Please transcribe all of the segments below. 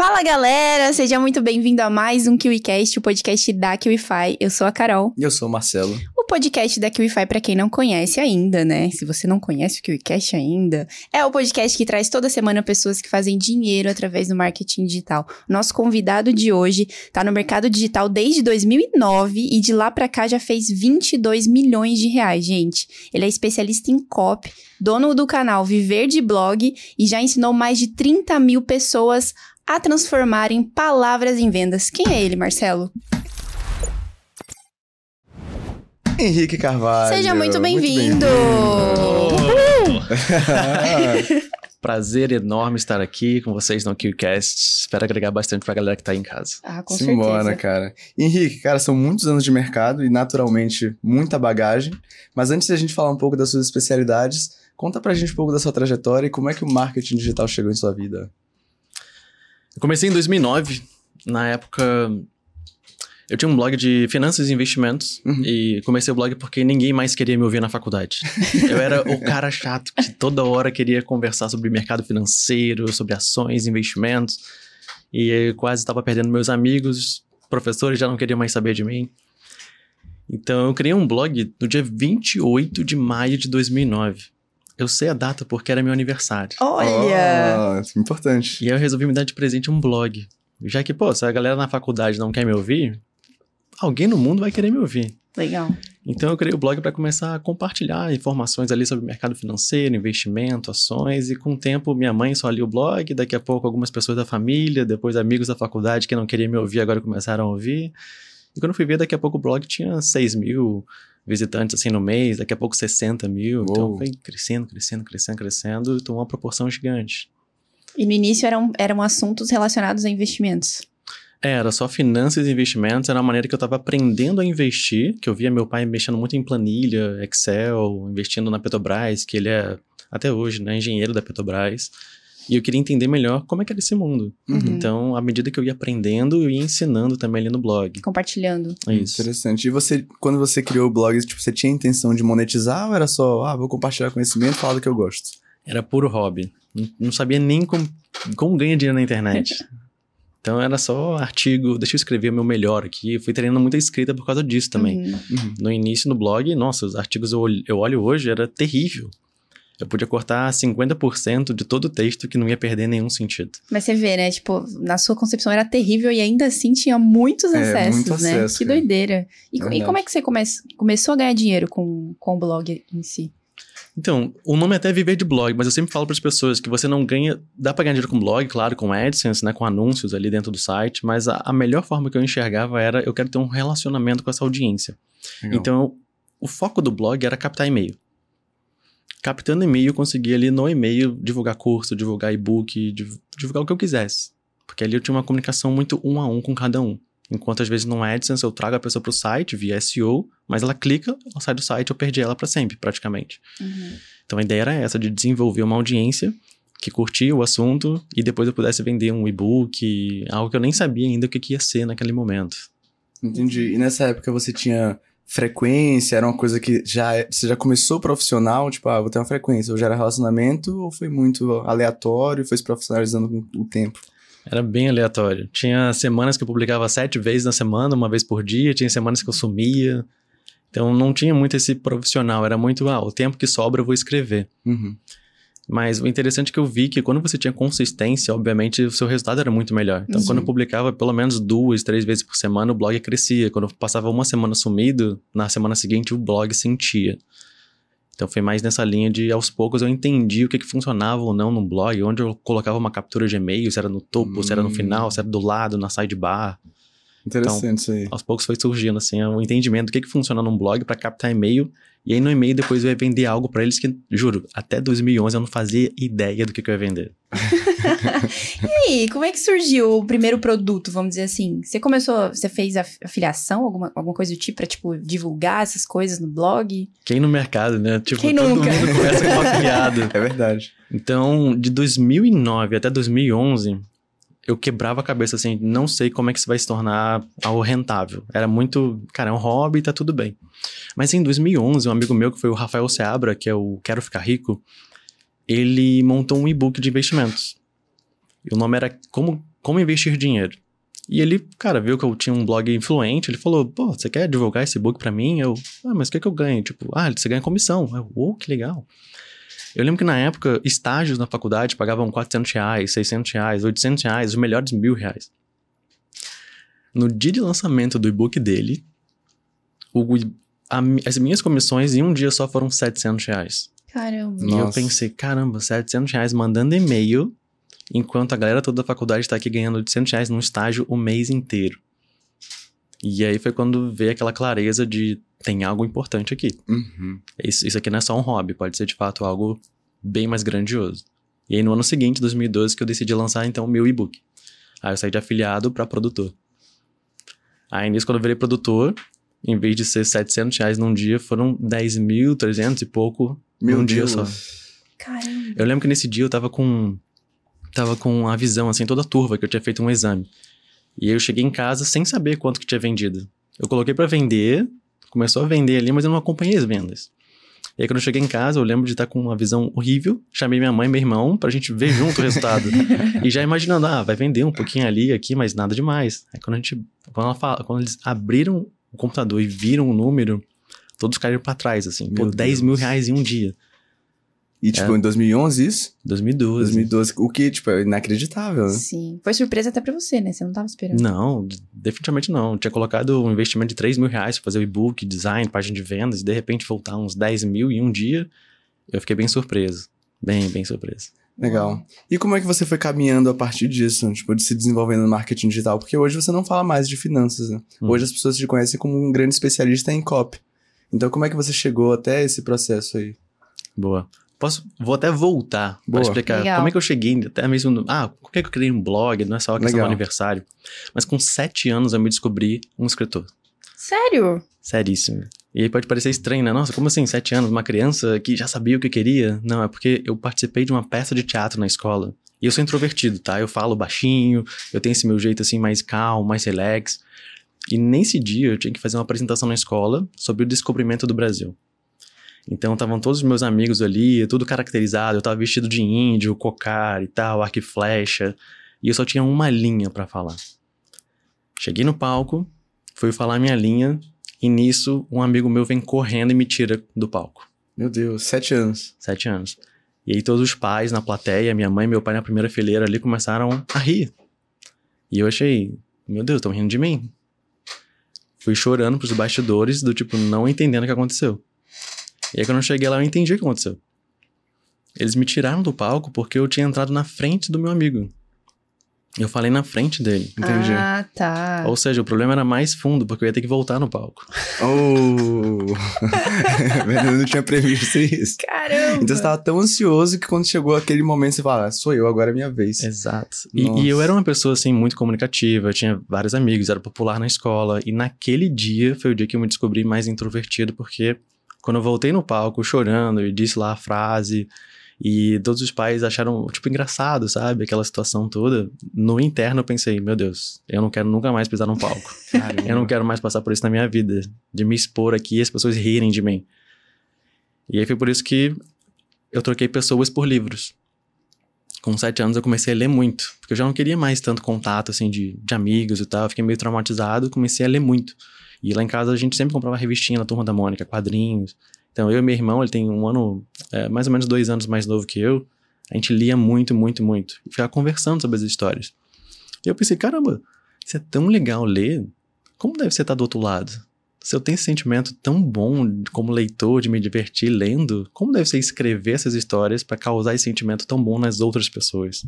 Fala galera, seja muito bem-vindo a mais um KiwiCast, o podcast da KiwiFi. Eu sou a Carol. E eu sou o Marcelo. O podcast da KiwiFi, para quem não conhece ainda, né? Se você não conhece o KiwiCast ainda, é o podcast que traz toda semana pessoas que fazem dinheiro através do marketing digital. Nosso convidado de hoje tá no mercado digital desde 2009 e de lá para cá já fez 22 milhões de reais, gente. Ele é especialista em copy, dono do canal Viver de Blog e já ensinou mais de 30 mil pessoas a transformarem palavras em vendas. Quem é ele, Marcelo? Henrique Carvalho. Seja muito bem-vindo! Prazer enorme estar aqui com vocês no QCast. Espero agregar bastante pra galera que tá aí em casa. Ah, com Simbora, certeza. cara. Henrique, cara, são muitos anos de mercado e, naturalmente, muita bagagem. Mas antes de a gente falar um pouco das suas especialidades, conta pra gente um pouco da sua trajetória e como é que o marketing digital chegou em sua vida. Eu comecei em 2009. Na época, eu tinha um blog de finanças e investimentos. Uhum. E comecei o blog porque ninguém mais queria me ouvir na faculdade. Eu era o cara chato que toda hora queria conversar sobre mercado financeiro, sobre ações, investimentos. E eu quase estava perdendo meus amigos. Professores já não queriam mais saber de mim. Então, eu criei um blog no dia 28 de maio de 2009. Eu sei a data porque era meu aniversário. Olha! Oh, importante. E aí eu resolvi me dar de presente um blog. Já que, pô, se a galera na faculdade não quer me ouvir, alguém no mundo vai querer me ouvir. Legal. Então eu criei o blog para começar a compartilhar informações ali sobre mercado financeiro, investimento, ações, e com o tempo minha mãe só lia o blog, daqui a pouco algumas pessoas da família, depois amigos da faculdade que não queriam me ouvir agora começaram a ouvir. E quando eu fui ver, daqui a pouco o blog tinha 6 mil visitantes assim no mês, daqui a pouco 60 mil. Então Uou. foi crescendo, crescendo, crescendo, crescendo, e tomou uma proporção gigante. E no início eram, eram assuntos relacionados a investimentos. É, Era só finanças e investimentos, era uma maneira que eu estava aprendendo a investir, que eu via meu pai mexendo muito em planilha, Excel, investindo na Petrobras, que ele é, até hoje, né, engenheiro da Petrobras. E eu queria entender melhor como é que era esse mundo. Uhum. Então, à medida que eu ia aprendendo, eu ia ensinando também ali no blog. Compartilhando. É isso. Interessante. E você, quando você criou o blog, tipo, você tinha a intenção de monetizar ou era só, ah, vou compartilhar conhecimento e falar do que eu gosto? Era puro hobby. Não- Não sabia nem como, como ganha dinheiro na internet. Então, era só artigo, deixa eu escrever o meu melhor aqui. Eu fui treinando muita escrita por causa disso também. Uhum. Uhum. no início no blog, nossa, os artigos eu, olho- eu olho hoje, era terrível. Eu podia cortar 50% de todo o texto que não ia perder nenhum sentido. Mas você vê, né? Tipo, na sua concepção era terrível e ainda assim tinha muitos É, acessos, muito né? acesso, que cara. doideira. E, e como é que você come começou a ganhar dinheiro com, com o blog em si? Então, o nome é até viver de blog, mas eu sempre falo para as pessoas que você não ganha, dá para ganhar dinheiro com blog, claro, com AdSense, né, com anúncios ali dentro do site, mas a, a melhor forma que eu enxergava era eu quero ter um relacionamento com essa audiência. Legal. Então, o foco do blog era captar e-mail. Captando e-mail, eu conseguia ali no e-mail divulgar curso, divulgar e-book, div- divulgar o que eu quisesse. Porque ali eu tinha uma comunicação muito um a um com cada um. Enquanto às vezes no AdSense eu trago a pessoa para o site via SEO, mas ela clica, ela sai do site, eu perdi ela para sempre, praticamente. Então a ideia era essa, de desenvolver uma audiência que curtia o assunto e depois eu pudesse vender um e-book, algo que eu nem sabia ainda o que, que ia ser naquele momento. Entendi. E nessa época você tinha frequência? Era uma coisa que já é- você já começou profissional? Tipo, ah, vou ter uma frequência. Ou já era relacionamento? Ou foi muito aleatório e foi se profissionalizando com o tempo? Era bem aleatório. Tinha semanas que eu publicava sete vezes na semana, uma vez por dia, tinha semanas que eu sumia. Então não tinha muito esse profissional, era muito, ah, o tempo que sobra eu vou escrever. Uhum. Mas o interessante é que eu vi que quando você tinha consistência, obviamente o seu resultado era muito melhor. Então Uhum. quando eu publicava pelo menos duas, três vezes por semana, o blog crescia. Quando eu passava uma semana sumido, na semana seguinte o blog sentia. Então foi mais nessa linha de aos poucos eu entendi o que, que funcionava ou não no blog, onde eu colocava uma captura de e-mail, se era no topo, se era no Hum. final, se era do lado, na sidebar. Interessante isso aí. Aos poucos foi surgindo assim o entendimento do que, que funciona num blog para captar e-mail. E aí no e-mail depois eu ia vender algo para eles que, juro, até 2011 eu não fazia ideia do que, que eu ia vender. E aí, como é que surgiu o primeiro produto, vamos dizer assim? Você começou, você fez af- afiliação, alguma, alguma coisa do tipo, pra, tipo, divulgar essas coisas no blog? Quem no mercado, né? Tipo, Quem todo nunca? mundo começa com afiliado. É verdade. Então, de 2009 até 2011, eu quebrava a cabeça assim, não sei como é que isso vai se tornar algo rentável. Era muito, cara, é um hobby, tá tudo bem. Mas em 2011, um amigo meu, que foi o Rafael Seabra, que é o Quero Ficar Rico, ele montou um e-book de investimentos. E o nome era Como como investir dinheiro. E ele, cara, viu que eu tinha um blog influente, ele falou, pô, você quer divulgar esse book pra mim? Eu, ah, mas o que, que eu ganho? Tipo, ah, você ganha comissão. Eu, oh, que legal. Eu lembro que na época, estágios na faculdade pagavam 400 reais, 600 reais, 800 reais, os melhores mil reais. No dia de lançamento do e-book dele, o, a, as minhas comissões em um dia só foram 700 reais. Caramba. E eu pensei, caramba, 700 reais mandando e-mail, enquanto a galera toda da faculdade tá aqui ganhando 800 reais num estágio o mês inteiro. E aí foi quando veio aquela clareza de tem algo importante aqui. Uhum. Isso, isso aqui não é só um hobby, pode ser de fato algo bem mais grandioso. E aí no ano seguinte, 2012, que eu decidi lançar então o meu e-book. Aí eu saí de afiliado para produtor. Aí nisso, quando eu virei produtor, em vez de ser 700 reais num dia, foram 10.300 e pouco Meu num Deus. dia só. Caramba. Eu lembro que nesse dia eu tava com. Tava com a visão, assim, toda turva, que eu tinha feito um exame. E aí eu cheguei em casa sem saber quanto que tinha vendido. Eu coloquei pra vender, começou a vender ali, mas eu não acompanhei as vendas. E aí quando eu cheguei em casa, eu lembro de estar com uma visão horrível. Chamei minha mãe e meu irmão pra gente ver junto o resultado. e já imaginando, ah, vai vender um pouquinho ali, aqui, mas nada demais. Aí quando a gente. Quando, ela fala, quando eles abriram o computador e viram o número, todos caíram pra trás, assim. Pô, Meu 10 mil Deus. reais em um dia. E, tipo, em 2011 isso? 2012. 2012. O que, tipo, é inacreditável, né? Sim. Foi surpresa até pra você, né? Você não tava esperando. Não, definitivamente não. Tinha colocado um investimento de 3 mil reais pra fazer o e-book, design, página de vendas, e de repente voltar uns 10 mil em um dia. Eu fiquei bem surpreso. Bem, bem surpreso. Legal. E como é que você foi caminhando a partir disso, tipo, de se desenvolvendo no marketing digital? Porque hoje você não fala mais de finanças, né? Hum. Hoje as pessoas te conhecem como um grande especialista em copy. Então, como é que você chegou até esse processo aí? Boa. Posso, vou até voltar Boa. pra explicar Legal. como é que eu cheguei até mesmo no, ah, por que que eu criei um blog, não é só a questão Legal. do aniversário. Mas com 7 anos eu me descobri um escritor. Sério? Seríssimo. E aí pode parecer estranho, né? Nossa, como assim, sete anos, uma criança que já sabia o que queria? Não, é porque eu participei de uma peça de teatro na escola. E eu sou introvertido, tá? Eu falo baixinho, eu tenho esse meu jeito assim mais calmo, mais relax. E nesse dia eu tinha que fazer uma apresentação na escola sobre o descobrimento do Brasil. Então estavam todos os meus amigos ali, tudo caracterizado, eu tava vestido de índio, cocar e tal, arco e flecha, e eu só tinha uma linha pra falar. Cheguei no palco, fui falar minha linha, e nisso um amigo meu vem correndo e me tira do palco. Meu Deus, sete anos. Sete anos. E aí todos os pais na plateia, minha mãe e meu pai na primeira fileira ali começaram a rir. E eu achei, meu Deus, estão rindo de mim. Fui chorando pros bastidores, do tipo, não entendendo o que aconteceu. E aí quando eu cheguei lá, eu entendi o que aconteceu. Eles me tiraram do palco porque eu tinha entrado na frente do meu amigo. Eu falei na frente dele. Entendi. Ah, tá. Ou seja, o problema era mais fundo, porque eu ia ter que voltar no palco. Oh! eu não tinha previsto isso. Caramba. Então você tava tão ansioso que quando chegou aquele momento você fala, ah, sou eu, agora é minha vez. Exato. E, e eu era uma pessoa, assim, muito comunicativa, eu tinha vários amigos, era popular na escola. E naquele dia foi o dia que eu me descobri mais introvertido, porque quando eu voltei no palco chorando e disse lá a frase, e todos os pais acharam, tipo, engraçado, sabe? Aquela situação toda. No interno eu pensei, meu Deus, eu não quero nunca mais pisar num palco. Eu não quero mais passar por isso na minha vida, de me expor aqui e as pessoas rirem de mim. E aí foi por isso que eu troquei pessoas por livros. Com sete anos eu comecei a ler muito, porque eu já não queria mais tanto contato, assim, de, de amigos e tal. Eu fiquei meio traumatizado, comecei a ler muito. E lá em casa a gente sempre comprava revistinha na Turma da Mônica, quadrinhos. Então eu e meu irmão, ele tem um ano, é, mais ou menos dois anos mais novo que eu. A gente lia muito, muito, muito. E ficava conversando sobre as histórias. E eu pensei, caramba, isso é tão legal ler, como deve ser estar do outro lado? Se eu tenho esse sentimento tão bom como leitor de me divertir lendo, como deve ser escrever essas histórias para causar esse sentimento tão bom nas outras pessoas?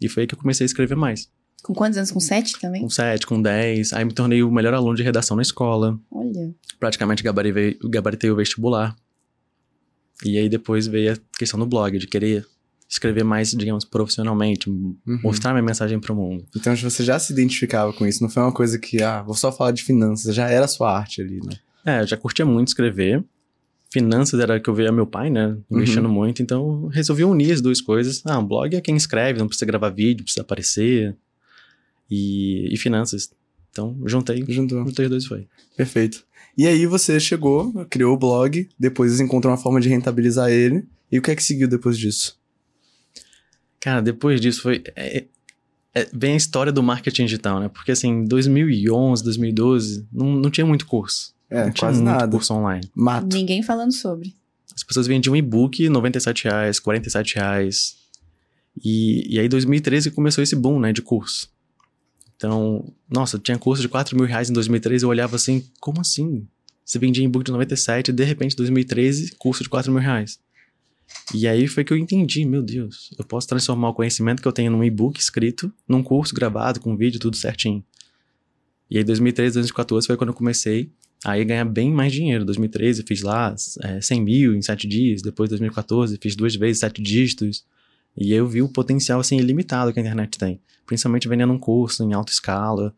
E foi aí que eu comecei a escrever mais. Com quantos anos? Com sete também? Com 7, com 10, aí me tornei o melhor aluno de redação na escola, Olha. praticamente gabaritei, gabaritei o vestibular. E aí depois veio a questão do blog, de querer escrever mais, digamos, profissionalmente, Uhum. mostrar minha mensagem pro mundo. Então você já se identificava com isso, não foi uma coisa que, ah, vou só falar de finanças, já era a sua arte ali, né? É, eu já curtia muito escrever. Finanças era que eu via meu pai, né? Investindo muito, então eu resolvi unir as duas coisas. Ah, um blog é quem escreve, não precisa gravar vídeo, precisa aparecer. E, e finanças. Então, juntei, Juntou. juntei os dois e foi. Perfeito. E aí você chegou, criou o blog, depois encontrou uma forma de rentabilizar ele. E o que é que seguiu depois disso? Cara, depois disso foi. é, é, vem a história do marketing digital, né? Porque assim, em 2011, 2012, não, não tinha muito curso. É, não tinha quase muito nada. curso online. Mato. Ninguém falando sobre. As pessoas vendiam e-book 97 reais, 47 reais. E, e aí, em 2013, começou esse boom, né, de curso. Então, nossa, tinha curso de 4 mil reais em 2013, eu olhava assim, como assim? Você vendia e-book de 97 e, de repente, em 2013, curso de 4 mil reais. E aí foi que eu entendi, meu Deus, eu posso transformar o conhecimento que eu tenho num e-book escrito num curso gravado, com vídeo, tudo certinho. E aí, 2013, 2014 foi quando eu comecei aí ganhar bem mais dinheiro. 2013 fiz lá é, 100 mil em 7 dias, depois 2014 fiz duas vezes 7 dígitos. E aí eu vi o potencial assim ilimitado que a internet tem, principalmente vendendo um curso em alta escala.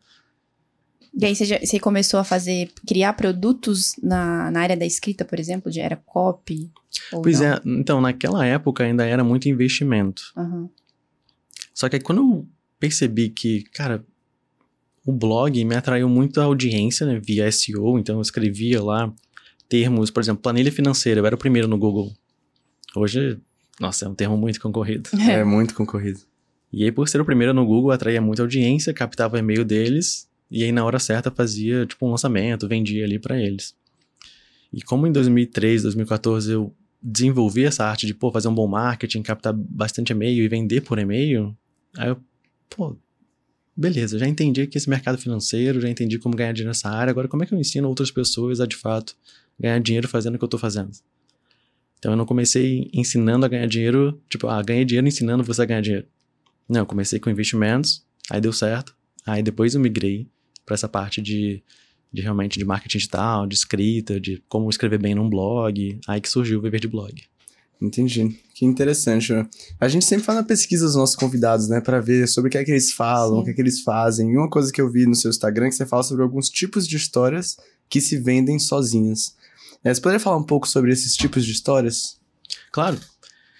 E aí você, já- você começou a fazer, criar produtos na, na área da escrita, por exemplo, de era copy? Pois não? é, então naquela época ainda era muito investimento. Aham. Só que aí quando eu percebi que, cara, o blog me atraiu muito a audiência, né, via SEO, então eu escrevia lá termos, por exemplo, planilha financeira, eu era o primeiro no Google. Hoje, nossa, é um termo muito concorrido. É muito concorrido. E aí, por ser o primeiro no Google, atraía muita audiência, captava o e-mail deles, e aí na hora certa fazia, tipo, um lançamento, vendia ali pra eles. E como em 2013, 2014 eu desenvolvi essa arte de, pô, fazer um bom marketing, captar bastante e-mail e vender por e-mail, aí eu, pô, beleza, já entendi aqui esse mercado financeiro, já entendi como ganhar dinheiro nessa área, agora como é que eu ensino outras pessoas a, de fato, ganhar dinheiro fazendo o que eu tô fazendo? Então eu não comecei ensinando a ganhar dinheiro, tipo, ah, ganhei dinheiro ensinando você a ganhar dinheiro. Não, eu comecei com investimentos, aí deu certo, aí depois eu migrei para essa parte de, de realmente de marketing digital, de escrita, de como escrever bem num blog, aí que surgiu o Viver de Blog. Entendi. Que interessante. né? A gente sempre faz uma pesquisa dos nossos convidados, né? Pra ver sobre o que é que eles falam, Sim. o que é que eles fazem. E uma coisa que eu vi no seu Instagram é que você fala sobre alguns tipos de histórias que se vendem sozinhas. É, você poderia falar um pouco sobre esses tipos de histórias? Claro.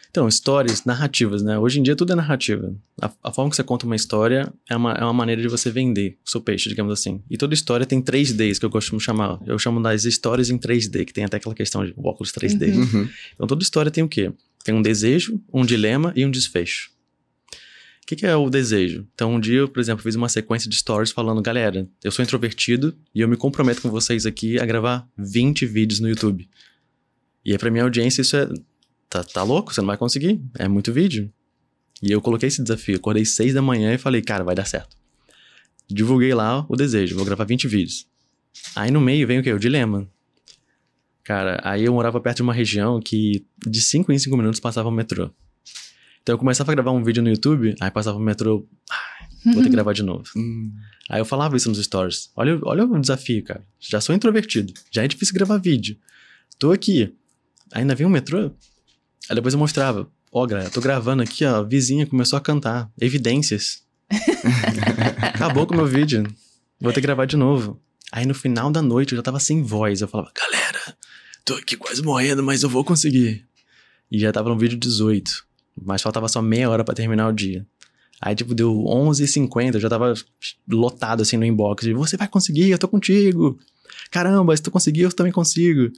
Então, histórias, narrativas, né? Hoje em dia tudo é narrativa. A, a forma que você conta uma história é uma, é uma maneira de você vender o seu peixe, digamos assim. E toda história tem 3Ds, que eu costumo chamar. Eu chamo das histórias em 3D, que tem até aquela questão de óculos 3D. Uhum. Uhum. Então toda história tem o quê? Tem um desejo, um dilema e um desfecho. O que, que é o desejo? Então um dia por exemplo, fiz uma sequência de stories falando, galera, eu sou introvertido e eu me comprometo com vocês aqui a gravar 20 vídeos no YouTube. E aí pra minha audiência isso é... Tá, tá louco? Você não vai conseguir. É muito vídeo. E eu coloquei esse desafio. Acordei 6 da manhã e falei, cara, vai dar certo. Divulguei lá o desejo, vou gravar 20 vídeos. Aí no meio vem o quê? O dilema. Cara, aí eu morava perto de uma região que de 5 em 5 minutos passava um metrô. Então eu começava a gravar um vídeo no YouTube, aí passava o metrô, vou ter que gravar de novo. Hum. Aí eu falava isso nos stories. Olha, olha o desafio, cara. Já sou introvertido, já é difícil gravar vídeo. Tô aqui, ainda vem um metrô? Aí depois eu mostrava. Ó, galera, tô gravando aqui, ó, a vizinha começou a cantar. Evidências. Acabou com o meu vídeo. Vou ter que gravar de novo. Aí no final da noite eu já tava sem voz. Eu falava, galera, tô aqui quase morrendo, mas eu vou conseguir. E já tava no vídeo 18. Mas faltava só meia hora pra terminar o dia. Aí, tipo, deu 11h50, eu já tava lotado assim no inbox. De, você vai conseguir, eu tô contigo. Caramba, se tu conseguir, eu também consigo.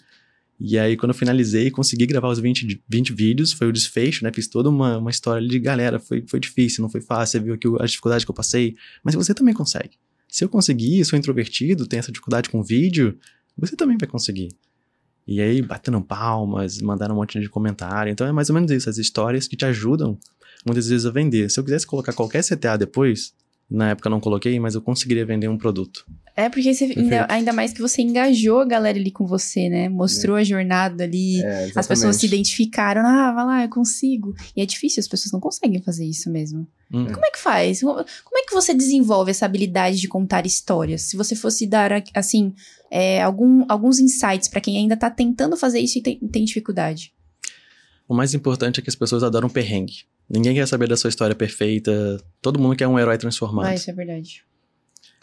E aí, quando eu finalizei, consegui gravar os 20, de- 20 vídeos, foi o desfecho, né? Fiz toda uma, uma história ali de galera, foi, foi difícil, não foi fácil, você viu aqui o- a dificuldade que eu passei, mas você também consegue. Se eu conseguir, sou introvertido, tenho essa dificuldade com vídeo, você também vai conseguir. E aí, batendo palmas, mandaram um monte de comentário. Então é mais ou menos isso, as histórias que te ajudam muitas vezes a vender. Se eu quisesse colocar qualquer CTA depois, na época eu não coloquei, mas eu conseguiria vender um produto. É porque você, ainda, ainda mais que você engajou a galera ali com você, né? Mostrou a jornada ali. É, As pessoas se identificaram, ah, vai lá, eu consigo. E é difícil, as pessoas não conseguem fazer isso mesmo. Hum. Como é que faz? Como é que você desenvolve essa habilidade de contar histórias? Se você fosse dar, assim, é, algum, alguns insights pra quem ainda tá tentando fazer isso e tem, tem dificuldade. O mais importante é que as pessoas adoram perrengue. Ninguém quer saber da sua história perfeita. Todo mundo quer um herói transformado. Ah, isso é verdade.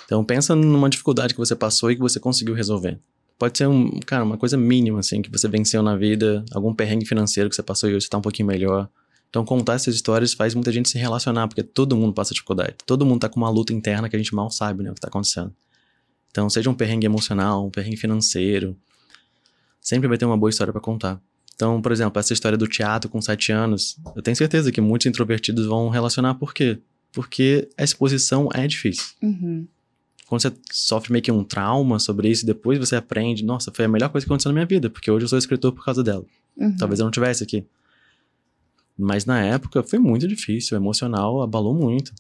Então pensa numa dificuldade que você passou e que você conseguiu resolver. Pode ser um, cara, uma coisa mínima assim que você venceu na vida, algum perrengue financeiro que você passou e hoje você tá um pouquinho melhor. Então contar essas histórias faz muita gente se relacionar, porque todo mundo passa dificuldade. Todo mundo tá com uma luta interna que a gente mal sabe, né, o que tá acontecendo. Então, seja um perrengue emocional, um perrengue financeiro, sempre vai ter uma boa história pra contar. Então, por exemplo, essa história do teatro com sete anos, eu tenho certeza que muitos introvertidos vão relacionar por quê? porque a exposição é difícil. Uhum. Quando você sofre meio que um trauma sobre isso, depois você aprende, nossa, foi a melhor coisa que aconteceu na minha vida, porque hoje eu sou escritor por causa dela. Uhum. Talvez eu não tivesse aqui. Mas na época foi muito difícil, emocional abalou muito.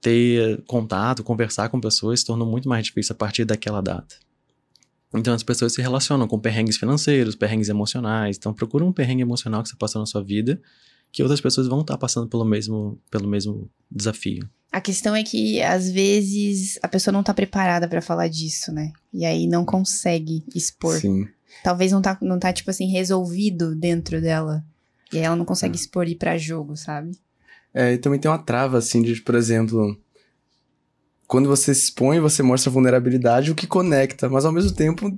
Ter contato, conversar com pessoas se tornou muito mais difícil a partir daquela data. Então as pessoas se relacionam com perrengues financeiros, perrengues emocionais. Então procura um perrengue emocional que você passou na sua vida, que outras pessoas vão estar passando pelo mesmo, pelo mesmo desafio. A questão é que, às vezes, a pessoa não tá preparada pra falar disso, né? E aí não consegue expor. Sim. Talvez não tá, não tá, tipo assim, resolvido dentro dela. E aí ela não consegue expor e ir pra jogo, sabe? É, e também tem uma trava, assim, de, por exemplo, quando você se expõe, você mostra vulnerabilidade, o que conecta, mas ao mesmo tempo,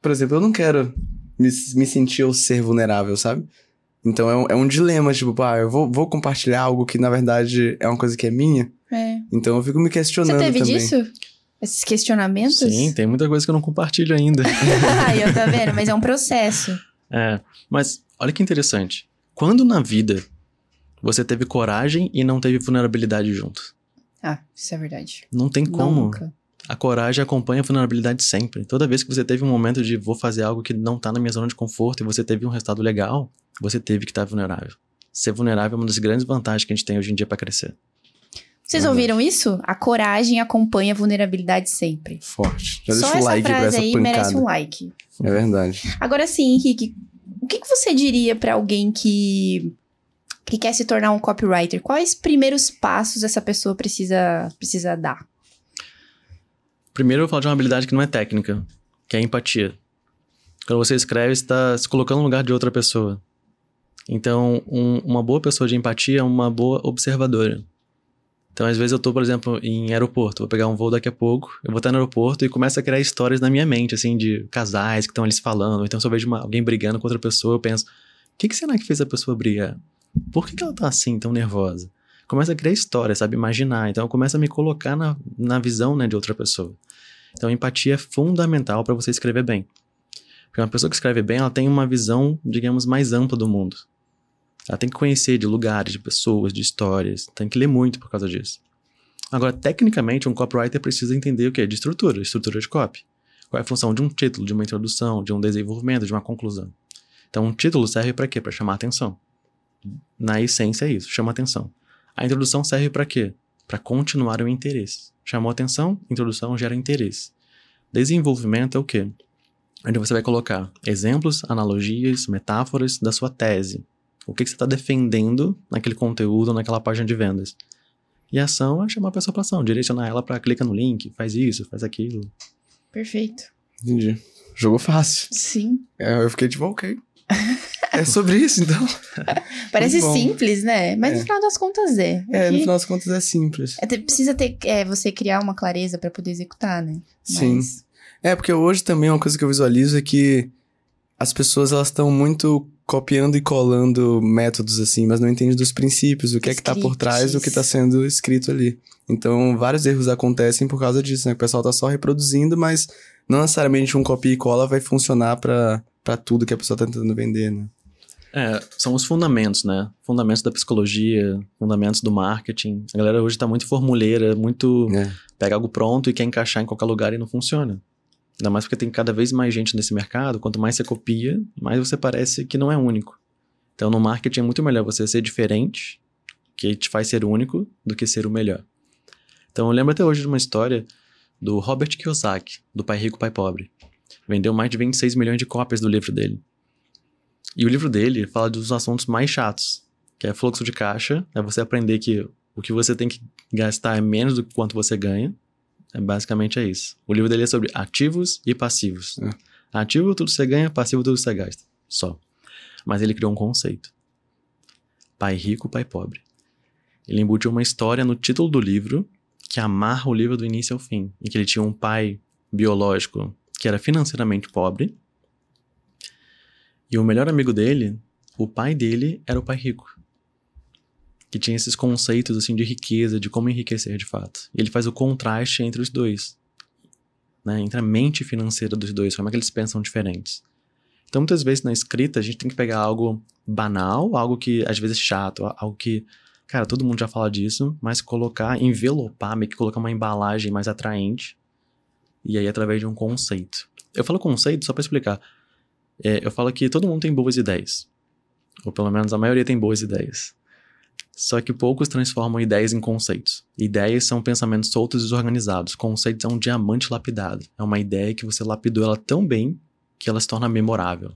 por exemplo, eu não quero me, me sentir ou ser vulnerável, sabe? Então é um, é um dilema, tipo, pá, eu vou, vou compartilhar algo que na verdade é uma coisa que é minha, É. então eu fico me Você questionando teve também. disso? Esses questionamentos? Sim, tem muita coisa que eu não compartilho ainda. Aí, eu tá vendo? Mas é um processo. É, mas olha que interessante. Quando na vida você teve coragem e não teve vulnerabilidade junto? Ah, isso é verdade. Não tem como. Nunca. A coragem acompanha a vulnerabilidade sempre. Toda vez que você teve um momento de vou fazer algo que não tá na minha zona de conforto e você teve um resultado legal, você teve que estar vulnerável. Ser vulnerável é uma das grandes vantagens que a gente tem hoje em dia para crescer. Vocês Verdade. ouviram isso? A coragem acompanha a vulnerabilidade sempre. Forte. Já Só deixa o essa like pra frase essa aí pancada. merece um like. É verdade. Agora sim, Henrique, o que, que você diria pra alguém que, que quer se tornar um copywriter? Quais primeiros passos essa pessoa precisa, precisa dar? Primeiro eu vou falar de uma habilidade que não é técnica, que é a empatia. Quando você escreve, você está se colocando no lugar de outra pessoa. Então, um- uma boa pessoa de empatia é uma boa observadora. Então, às vezes eu tô, por exemplo, em aeroporto, vou pegar um voo daqui a pouco, eu vou estar no aeroporto e começo a criar histórias na minha mente, assim, de casais que estão ali se falando. Então, se eu vejo uma- alguém brigando com outra pessoa, eu penso, o que, que será que fez a pessoa brigar? Por que, que ela tá assim, tão nervosa? Começa a criar história, sabe? Imaginar. Então, começa a me colocar na, na visão, né, de outra pessoa. Então, empatia é fundamental para você escrever bem. Porque uma pessoa que escreve bem, ela tem uma visão, digamos, mais ampla do mundo. Ela tem que conhecer de lugares, de pessoas, de histórias. Tem que ler muito por causa disso. Agora, tecnicamente, um copywriter precisa entender o quê? De estrutura, estrutura de copy. Qual é a função de um título, de uma introdução, de um desenvolvimento, de uma conclusão. Então, um título serve para quê? Para chamar atenção. Na essência é isso, chama atenção. A introdução serve para quê? Para continuar o interesse. Chamou atenção, introdução gera interesse. Desenvolvimento é o quê? Onde você vai colocar exemplos, analogias, metáforas da sua tese. O que, que você está defendendo naquele conteúdo, naquela página de vendas. E a ação é chamar a pessoa para ação, direcionar ela para clica no link, faz isso, faz aquilo. Perfeito. Entendi. Jogou fácil. Sim. É, eu fiquei tipo, ok. É sobre isso, então. Parece simples, né? Mas É. no final das contas é. É, no final das contas é simples. é precisa ter é, você criar uma clareza pra poder executar, né? Sim. Mas- É, porque hoje também uma coisa que eu visualizo é que as pessoas elas estão muito copiando e colando métodos assim, mas não entendem dos princípios, o que é que tá por trás do que tá sendo escrito ali. Então, vários erros acontecem por causa disso, né? O pessoal tá só reproduzindo, mas não necessariamente um copia e cola vai funcionar pra para tudo que a pessoa tá tentando vender, né? É, são os fundamentos, né? Fundamentos da psicologia, fundamentos do marketing. A galera hoje tá muito formuleira, muito É. pega algo pronto e quer encaixar em qualquer lugar e não funciona. Ainda mais porque tem cada vez mais gente nesse mercado. Quanto mais você copia, mais você parece que não é único. Então, no marketing é muito melhor você ser diferente, que te faz ser único, do que ser o melhor. Então, eu lembro até hoje de uma história do Robert Kiyosaki, do Pai Rico, Pai Pobre. Vendeu mais de 26 milhões de cópias do livro dele. E o livro dele fala dos assuntos mais chatos, que é fluxo de caixa, é você aprender que o que você tem que gastar é menos do que quanto você ganha. É basicamente é isso. O livro dele é sobre ativos e passivos. É. Ativo tudo você ganha, passivo tudo você gasta. Só. Mas ele criou um conceito. Pai rico, pai pobre. Ele embutiu uma história no título do livro que amarra o livro do início ao fim. Em que ele tinha um pai biológico que era financeiramente pobre. E o melhor amigo dele, o pai dele, era o pai rico. Que tinha esses conceitos assim de riqueza, de como enriquecer de fato. E ele faz o contraste entre os dois. Né? Entre a mente financeira dos dois, como é que eles pensam diferentes. Então, muitas vezes na escrita, a gente tem que pegar algo banal, algo que às vezes é chato, algo que Cara, todo mundo já fala disso, mas colocar, envelopar, meio que colocar uma embalagem mais atraente. E aí, através de um conceito. Eu falo conceito só pra explicar. É, eu falo que todo mundo tem boas ideias. Ou pelo menos a maioria tem boas ideias. Só que poucos transformam ideias em conceitos. Ideias são pensamentos soltos e desorganizados. Conceitos é um diamante lapidado. É uma ideia que você lapidou ela tão bem que ela se torna memorável.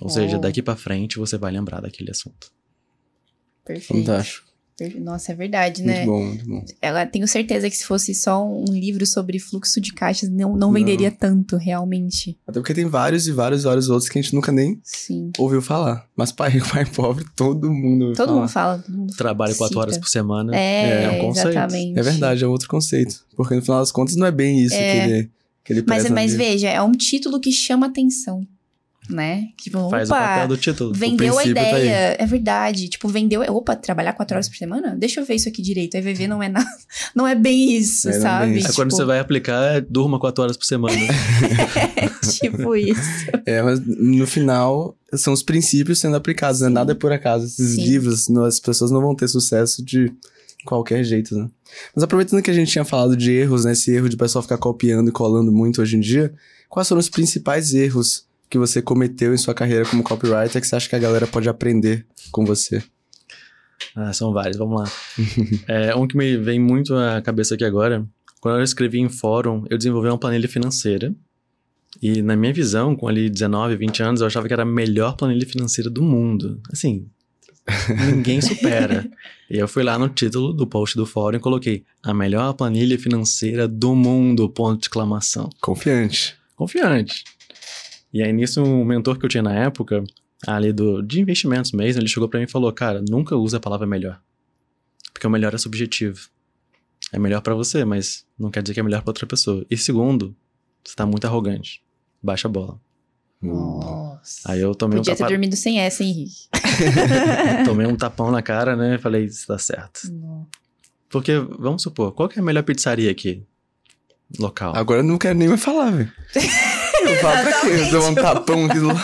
Ou seja, daqui pra frente você vai lembrar daquele assunto. Perfeito. Fantástico. Nossa, é verdade, Muito né? bom, muito bom. Ela tenho certeza que se fosse só um livro sobre fluxo de caixas, não, não Não. venderia tanto, realmente. Até porque tem vários e vários, vários outros que a gente nunca nem Sim. ouviu falar. Mas pai rico, pai pobre, todo mundo ouviu Todo falar. mundo fala. Todo mundo Trabalho quatro cita. horas por semana É, é um conceito. exatamente. É verdade, é outro conceito. Porque no final das contas não é bem isso É. que ele, que ele Mas, preza mas ali. veja, é um título que chama atenção, né? Tipo, Faz o opa, papel do título. vendeu a tá ideia. é verdade. Tipo, vendeu. Opa, trabalhar quatro horas por semana? Deixa eu ver isso aqui direito. Aí vai ver, não é nada. Não é bem isso, É, é bem sabe? isso. Aí quando Tipo, você vai aplicar, é durma quatro horas por semana. tipo isso. É, mas no final são os princípios sendo aplicados, né? Sim. Nada é por acaso. Esses Sim. livros, não- as pessoas não vão ter sucesso de qualquer jeito, né? Mas aproveitando que a gente tinha falado de erros, né? Esse erro de o pessoal ficar copiando e colando muito hoje em dia, quais foram os principais erros que você cometeu em sua carreira como copywriter que você acha que a galera pode aprender com você? Ah, são vários, vamos lá. É, um que me vem muito à cabeça aqui agora, quando eu escrevi em fórum, eu desenvolvi uma planilha financeira. E na minha visão, com ali 19, 20 anos, eu achava que era a melhor planilha financeira do mundo. Assim, ninguém supera. e eu fui lá no título do post do fórum e coloquei a melhor planilha financeira do mundo, ponto de exclamação. Confiante. Confiante. E aí nisso, um mentor que eu tinha na época, ali do, de investimentos mesmo, ele chegou pra mim e falou, cara, nunca use a palavra melhor. Porque o melhor é subjetivo. É melhor pra você, mas não quer dizer que é melhor pra outra pessoa. E segundo, você tá muito arrogante. Baixa a bola. Nossa. Aí eu tomei um, Podia ter tapa... dormido sem essa, Henrique? tomei um tapão na cara, né? Falei, isso tá certo. Não. Porque, vamos supor, qual que é a melhor pizzaria aqui? Local. Agora eu não quero nem mais falar, velho. Pra quê? Eu dou um tapão aqui do.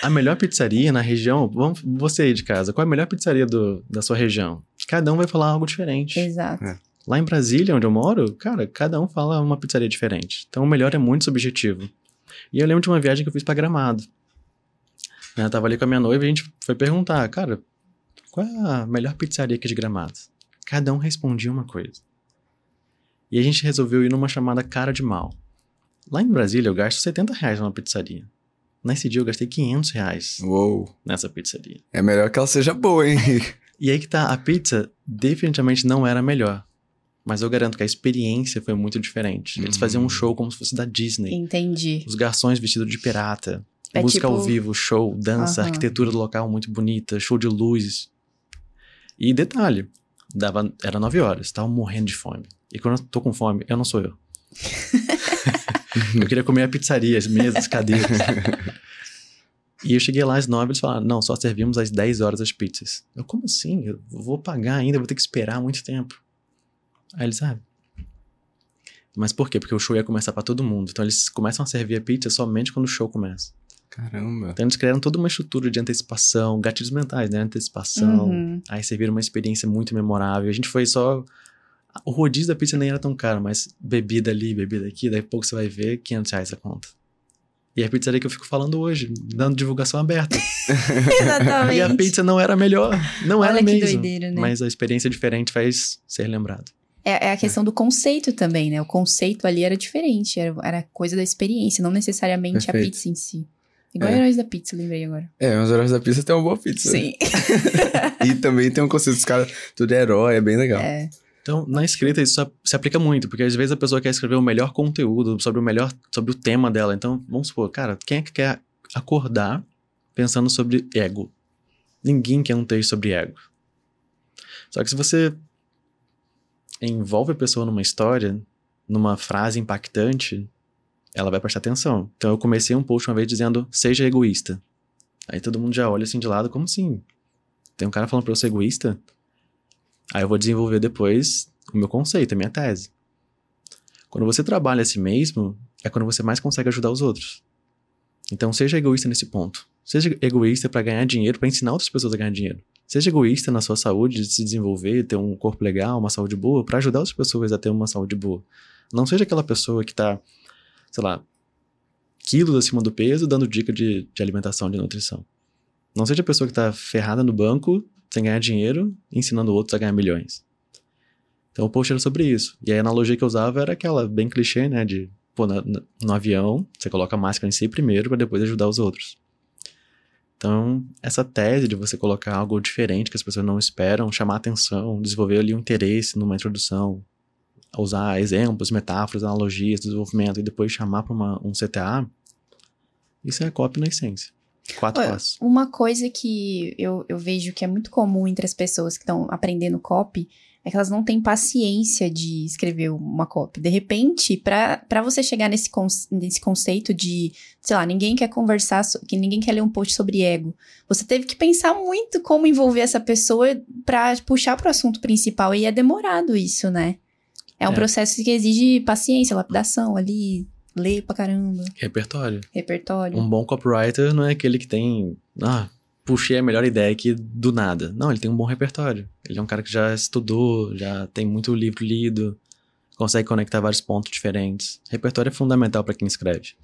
A melhor pizzaria na região, vamos, você aí de casa, qual é a melhor pizzaria do, da sua região? Cada um vai falar algo diferente. Exato. É. Lá em Brasília, onde eu moro, cara, cada um fala uma pizzaria diferente. Então o melhor é muito subjetivo. E eu lembro de uma viagem que eu fiz pra Gramado. Né, Eu tava ali com a minha noiva e a gente foi perguntar, cara, qual é a melhor pizzaria aqui de Gramado? Cada um respondia uma coisa. E a gente resolveu ir numa chamada Cara de Mal. Lá em Brasília eu gasto 70 reais numa pizzaria. Nesse dia eu gastei 500 reais Uou. nessa pizzaria. É melhor que ela seja boa, hein? E aí que tá, a pizza definitivamente não era a melhor. Mas eu garanto que a experiência foi muito diferente. Eles Uhum. faziam um show como se fosse da Disney. Entendi. Os garçons vestidos de pirata. É música tipo- ao vivo, show, dança, Aham. arquitetura do local muito bonita, show de luzes. E detalhe, dava, era 9 horas, tava morrendo de fome. E quando eu tô com fome, eu não sou eu. eu queria comer a pizzaria, as mesas, cadeiras. E eu cheguei lá às 9 eles falaram, não, só servimos às 10 horas as pizzas. Eu, como assim? Eu vou pagar ainda, vou ter que esperar muito tempo. Aí eles, ah... Mas por quê? Porque o show ia começar pra todo mundo. Então eles começam a servir a pizza somente quando o show começa. Caramba. Então eles criaram toda uma estrutura de antecipação, gatilhos mentais, né? Antecipação. Uhum. Aí serviram uma experiência muito memorável. A gente foi só. O rodízio da pizza nem era tão caro, mas bebida ali, bebida aqui, daí a pouco você vai ver 500 reais a conta. E é a pizzaria que eu fico falando hoje, dando divulgação aberta. Exatamente. E a pizza não era a melhor. Não Olha era que mesmo. doideira, né? Mas a experiência diferente faz ser lembrado. É, é a questão do conceito também, né? O conceito ali era diferente, era, era coisa da experiência, não necessariamente a Perfeito. pizza em si. Igual É. heróis da pizza, lembrei agora. É, os heróis da pizza tem uma boa pizza. Sim. E também tem um conceito dos caras, tudo é herói, é bem legal. É. Então, na escrita isso se aplica muito, porque às vezes a pessoa quer escrever o melhor conteúdo sobre o melhor, sobre o tema dela. Então, vamos supor, cara, quem é que quer acordar pensando sobre ego? Ninguém quer um texto sobre ego. Só que se você envolve a pessoa numa história, numa frase impactante, ela vai prestar atenção. Então, eu comecei um post uma vez dizendo, seja egoísta. Aí todo mundo já olha assim de lado, como assim? Tem um cara falando pra eu ser egoísta? Aí eu vou desenvolver depois o meu conceito, a minha tese. Quando você trabalha a si mesmo, é quando você mais consegue ajudar os outros. Então seja egoísta nesse ponto. Seja egoísta para ganhar dinheiro, para ensinar outras pessoas a ganhar dinheiro. Seja egoísta na sua saúde, de se desenvolver, ter um corpo legal, uma saúde boa, para ajudar outras pessoas a ter uma saúde boa. Não seja aquela pessoa que tá, sei lá, quilos acima do peso, dando dica de, de alimentação, de nutrição. Não seja a pessoa que tá ferrada no banco, sem ganhar dinheiro, ensinando outros a ganhar milhões. Então o post era sobre isso. E a analogia que eu usava era aquela bem clichê, né? De, pô, no, no avião, você coloca a máscara em si primeiro para depois ajudar os outros. Então, essa tese de você colocar algo diferente que as pessoas não esperam, chamar atenção, desenvolver ali um interesse numa introdução, usar exemplos, metáforas, analogias, desenvolvimento e depois chamar para um CTA, isso é copy na essência. Quatro Olha, passos. Uma coisa que eu, eu vejo que é muito comum entre as pessoas que estão aprendendo copy é que elas não têm paciência de escrever uma copy. De repente, para você chegar nesse, nesse conceito de, sei lá, ninguém quer conversar, que ninguém quer ler um post sobre ego, você teve que pensar muito como envolver essa pessoa para puxar pro assunto principal. E é demorado isso, né? É um É. processo que exige paciência, lapidação ali, ler pra caramba, Repertório. repertório. Um bom copywriter não é aquele que tem. Ah, puxei a melhor ideia aqui do nada. Não, ele tem um bom repertório. Ele é um cara que já estudou, já tem muito livro lido, consegue conectar vários pontos diferentes. Repertório é fundamental para quem escreve.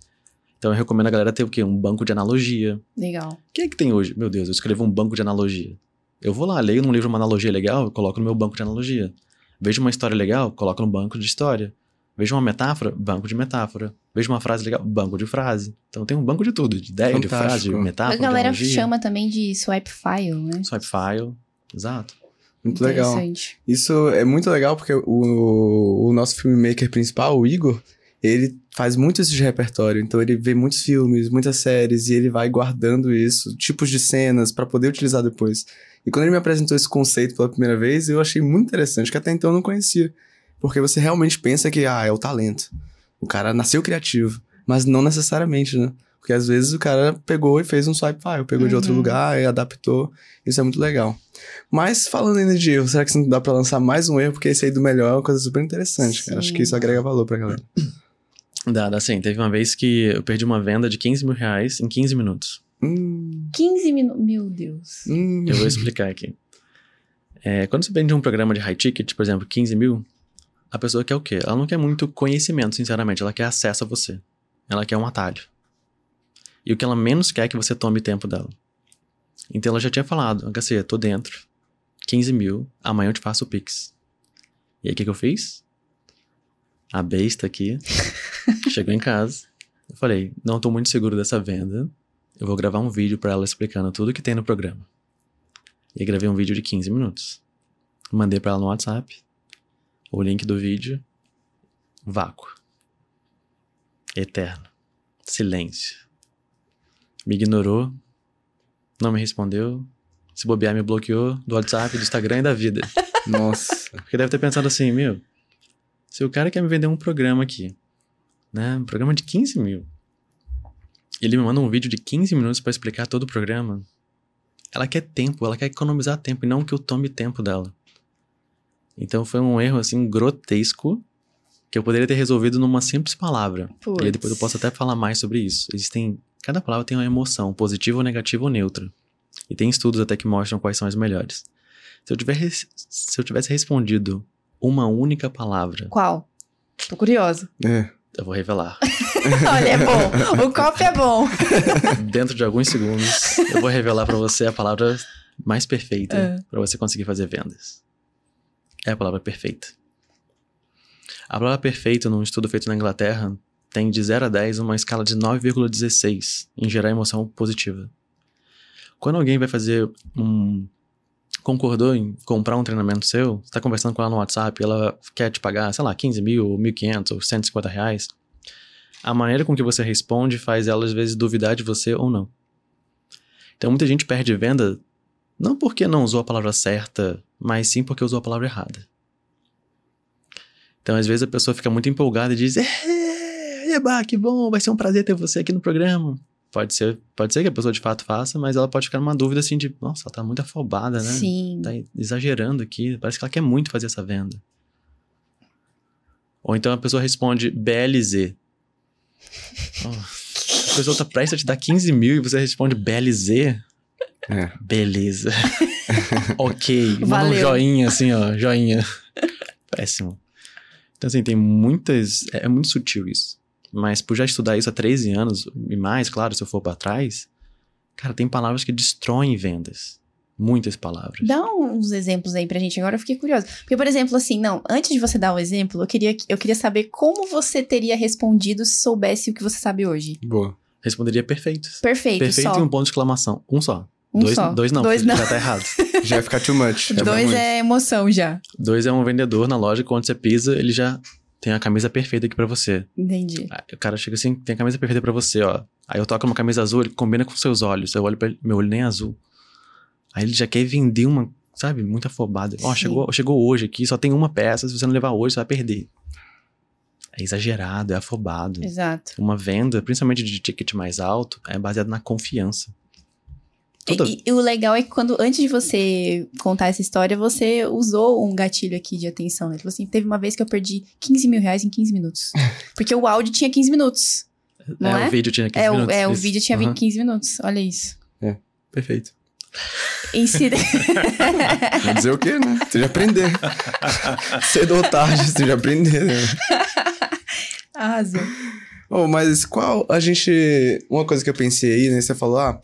Então eu recomendo a galera ter o quê? Um banco de analogia. Legal. Quem é que tem hoje? Meu Deus, eu escrevo um banco de analogia. Eu vou lá, leio num livro uma analogia legal, eu coloco no meu banco de analogia. Vejo uma história legal, coloco no banco de história. Vejo uma metáfora, banco de metáfora. Vejo uma frase legal, banco de frase. Então tem um banco de tudo, de ideia, de frase, de Fantástico. metáfora, a galera de chama também de swipe file, né? Swipe file, exato. Muito legal. Interessante. Isso é muito legal porque o, o nosso filmmaker principal, o Igor, ele faz muito isso de repertório. Então ele vê muitos filmes, muitas séries e ele vai guardando isso, tipos de cenas pra poder utilizar depois. E quando ele me apresentou esse conceito pela primeira vez, eu achei muito interessante, que até então eu não conhecia. Porque você realmente pensa que, ah, é o talento. O cara nasceu criativo. Mas não necessariamente, né? Porque às vezes o cara pegou e fez um swipe file, pegou de outro Uhum. lugar e adaptou. Isso é muito legal. Mas falando ainda de erro, será que não dá pra lançar mais um erro? Porque esse aí do melhor é uma coisa super interessante, cara. Acho que isso agrega valor pra galera. Dá, dá sim. Teve uma vez que eu perdi uma venda de 15 mil reais em 15 minutos. Hum, 15 minutos. Meu Deus. hum. Eu vou explicar aqui. É, quando você vende um programa de high ticket, por exemplo, 15 mil, a pessoa quer o quê? Ela não quer muito conhecimento, sinceramente. Ela quer acesso a você. Ela quer um atalho. E o que ela menos quer é que você tome tempo dela. Então ela já tinha falado, HC, tô dentro. 15 mil, amanhã eu te faço o Pix. E aí o que, que eu fiz? A besta aqui chegou em casa. Eu falei, não tô muito seguro dessa venda. Eu vou gravar um vídeo pra ela explicando tudo que tem no programa. E aí gravei um vídeo de 15 minutos. Mandei pra ela no WhatsApp. O link do vídeo. Vácuo. Eterno. Silêncio. Me ignorou. Não me respondeu. Se bobear, me bloqueou do WhatsApp, do Instagram e da vida. Nossa. Porque deve ter pensado assim, meu. Se o cara quer me vender um programa aqui, né? Um programa de 15 mil. E ele me manda um vídeo de 15 minutos pra explicar todo o programa. Ela quer tempo, ela quer economizar tempo e não que eu tome tempo dela. Então foi um erro assim grotesco que eu poderia ter resolvido numa simples palavra. E aí depois eu posso até falar mais sobre isso. Existem. Cada palavra tem uma emoção, positiva ou negativa ou neutra. E tem estudos até que mostram quais são as melhores. Se eu, tiver, res- se eu tivesse respondido uma única palavra, Qual? Tô curiosa. É. eu vou revelar. Olha, é bom. O copo é bom. Dentro de alguns segundos, eu vou revelar pra você a palavra mais perfeita É. pra você conseguir fazer vendas. É a palavra perfeita. A palavra perfeita, num estudo feito na Inglaterra, tem de 0 a 10 uma escala de 9,16 em gerar emoção positiva. Quando alguém vai fazer um. concordou em comprar um treinamento seu, você tá conversando com ela no WhatsApp, ela quer te pagar, sei lá, 15 mil, ou 1.500, ou 150 reais, a maneira com que você responde faz ela às vezes duvidar de você ou não. Então muita gente perde venda não porque não usou a palavra certa, mas sim porque usou a palavra errada. Então às vezes a pessoa fica muito empolgada e diz: "É, Eba, que bom, vai ser um prazer ter você aqui no programa". Pode ser, pode ser que a pessoa de fato faça, mas ela pode ficar numa dúvida assim de, nossa, ela tá muito afobada, né? Sim. Tá exagerando aqui, parece que ela quer muito fazer essa venda. Ou então a pessoa responde BLZ. Oh, A pessoa tá prestes a te dar 15 mil e você responde BLZ. É. Beleza. ok. Manda um Valeu. joinha assim, ó. Joinha. Péssimo. Então, assim, tem muitas. É, é muito sutil isso. Mas por já estudar isso há 13 anos e mais, claro, se eu for pra trás, cara, tem palavras que destroem vendas. Muitas palavras. Dá uns exemplos aí pra gente, agora eu fiquei curiosa. Porque, por exemplo, assim, não, antes de você dar o exemplo, eu queria, eu queria saber como você teria respondido se soubesse o que você sabe hoje. Boa. Responderia perfeitos. Perfeito, Perfeito só. e um ponto de exclamação. Um só. Um dois, só. dois não, Dois não. já tá errado. Já vai ficar too much. já Dois muito. é emoção já. Dois é um vendedor na loja, quando você pisa, ele já tem a camisa perfeita aqui pra você. Entendi. Aí o cara chega assim, tem a camisa perfeita pra você, ó. Aí eu toco uma camisa azul, ele combina com seus olhos. Eu olho pra ele, meu olho nem é azul. Aí ele já quer vender uma, sabe, muito afobada. Ó, chegou, chegou hoje aqui, só tem uma peça, se você não levar hoje, você vai perder. É exagerado, é afobado. Exato. Uma venda, principalmente de ticket mais alto, é baseada na confiança. Toda- E, e o legal é que quando, antes de você contar essa história, você usou um gatilho aqui de atenção. Ele falou assim: teve uma vez que eu perdi 15 mil reais em 15 minutos. Porque o áudio tinha 15 minutos. Não é? o vídeo tinha 15 É, o, minutos. é, o isso. vídeo tinha. 20, 15 minutos. Olha isso. Perfeito. Ensina. Vai dizer o quê, né? Você já aprender. Cedo ou tarde, você já aprender, né? Arrasou. Oh, mas qual a gente. Uma coisa que eu pensei aí, né? Você falou, ah,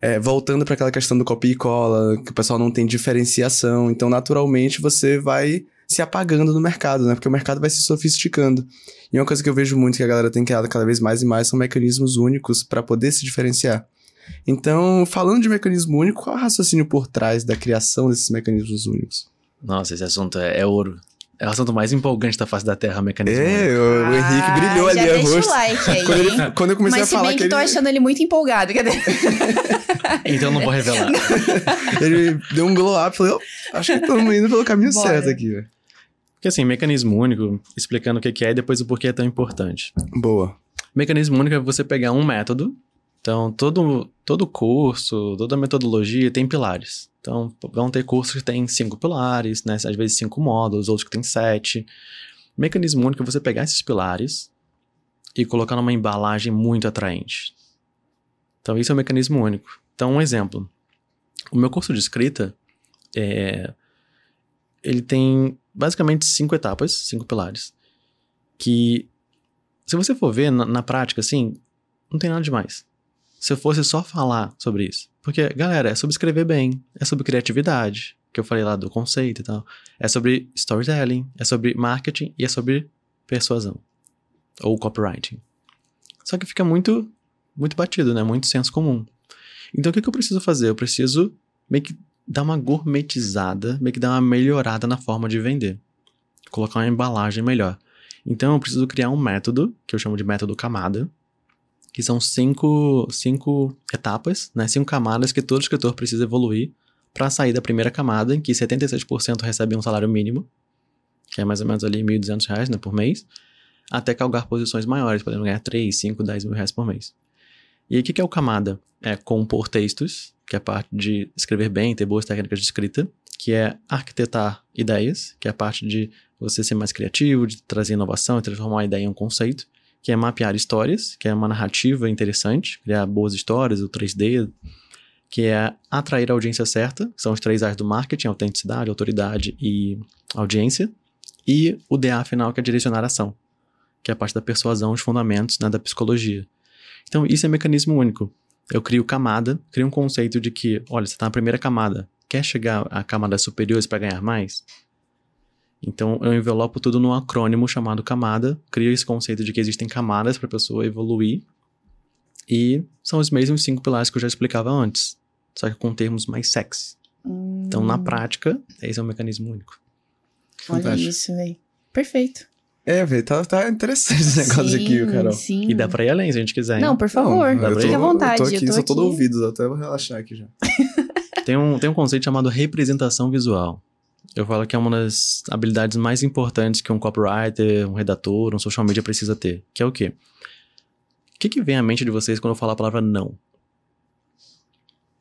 é, voltando para aquela questão do copia e cola, que o pessoal não tem diferenciação. Então, naturalmente, você vai se apagando no mercado, né? Porque o mercado vai se sofisticando. E uma coisa que eu vejo muito que a galera tem criado cada vez mais e mais são mecanismos únicos para poder se diferenciar. Então, falando de mecanismo único, qual é o raciocínio por trás da criação desses mecanismos únicos? Nossa, esse assunto é, é ouro. É o assunto mais empolgante da face da Terra, mecanismo. É, o, o Henrique brilhou Ah, ali já a deixa rosto. o like aí, Quando, hein? ele- quando eu comecei Mas a se falar bem que que tô ele, achando ele muito empolgado. Cadê? Então eu não vou revelar. ele deu um glow up, falei, "Oh, acho que estamos indo pelo caminho Bora. certo aqui, velho. Porque assim, mecanismo único, explicando o que que é e depois o porquê é tão importante. Boa. Mecanismo único é você pegar um método. Então, todo, todo curso, toda metodologia tem pilares. Então, vão ter cursos que tem cinco pilares, né? Às vezes cinco módulos, outros que tem sete. Mecanismo único é você pegar esses pilares e colocar numa embalagem muito atraente. Então, isso é o mecanismo único. Então, um exemplo. O meu curso de escrita, é, ele tem basicamente cinco etapas, cinco pilares, que se você for ver na, na prática, assim, não tem nada demais. Se eu fosse só falar sobre isso. Porque, galera, é sobre escrever bem, é sobre criatividade, que eu falei lá do conceito e tal. É sobre storytelling, é sobre marketing e é sobre persuasão. Ou copywriting. Só que fica muito, muito batido, né? Muito senso comum. Então, o que, que eu preciso fazer? Eu preciso meio que dar uma gourmetizada, meio que dar uma melhorada na forma de vender. Colocar uma embalagem melhor. Então, eu preciso criar um método, que eu chamo de método camada, que são cinco, cinco etapas, né? Cinco camadas que todo escritor precisa evoluir para sair da primeira camada, em que 76% recebem um salário mínimo, que é mais ou menos ali 1.200 reais, né, por mês, até galgar posições maiores, podendo ganhar 3, 5, 10 mil reais por mês. E o que que é o camada? É compor textos, que é a parte de escrever bem, ter boas técnicas de escrita, que é arquitetar ideias, que é a parte de você ser mais criativo, de trazer inovação e transformar uma ideia em um conceito, que é mapear histórias, que é uma narrativa interessante, criar boas histórias, o 3D, que é atrair a audiência certa, que são os três A's do marketing, autenticidade, autoridade e audiência, e o DA final, que é direcionar a ação, que é a parte da persuasão, os fundamentos né, da psicologia. Então, isso é mecanismo único. Eu crio camada, crio um conceito de que, olha, você está na primeira camada, quer chegar a camadas superiores para ganhar mais? Então, eu envelopo tudo num acrônimo chamado camada, crio esse conceito de que existem camadas para a pessoa evoluir, e são os mesmos cinco pilares que eu já explicava antes, só que com termos mais sexy. Então, na Hum, prática, esse é um mecanismo único. Olha Fantástico. isso, velho. Perfeito. É, velho, tá, tá interessante esse negócio aqui, Sim, Carol. Sim. E dá pra ir além se a gente quiser. hein? Não, por favor. Não, tô- Fique à vontade. Eu tô aqui, eu tô sou todo aqui. ouvidos, até vou relaxar aqui já. Tem um, tem um conceito chamado representação visual. Eu falo que é uma das habilidades mais importantes que um copywriter, um redator, um social media precisa ter. Que é o quê? O que, que vem à mente de vocês quando eu falo a palavra não? O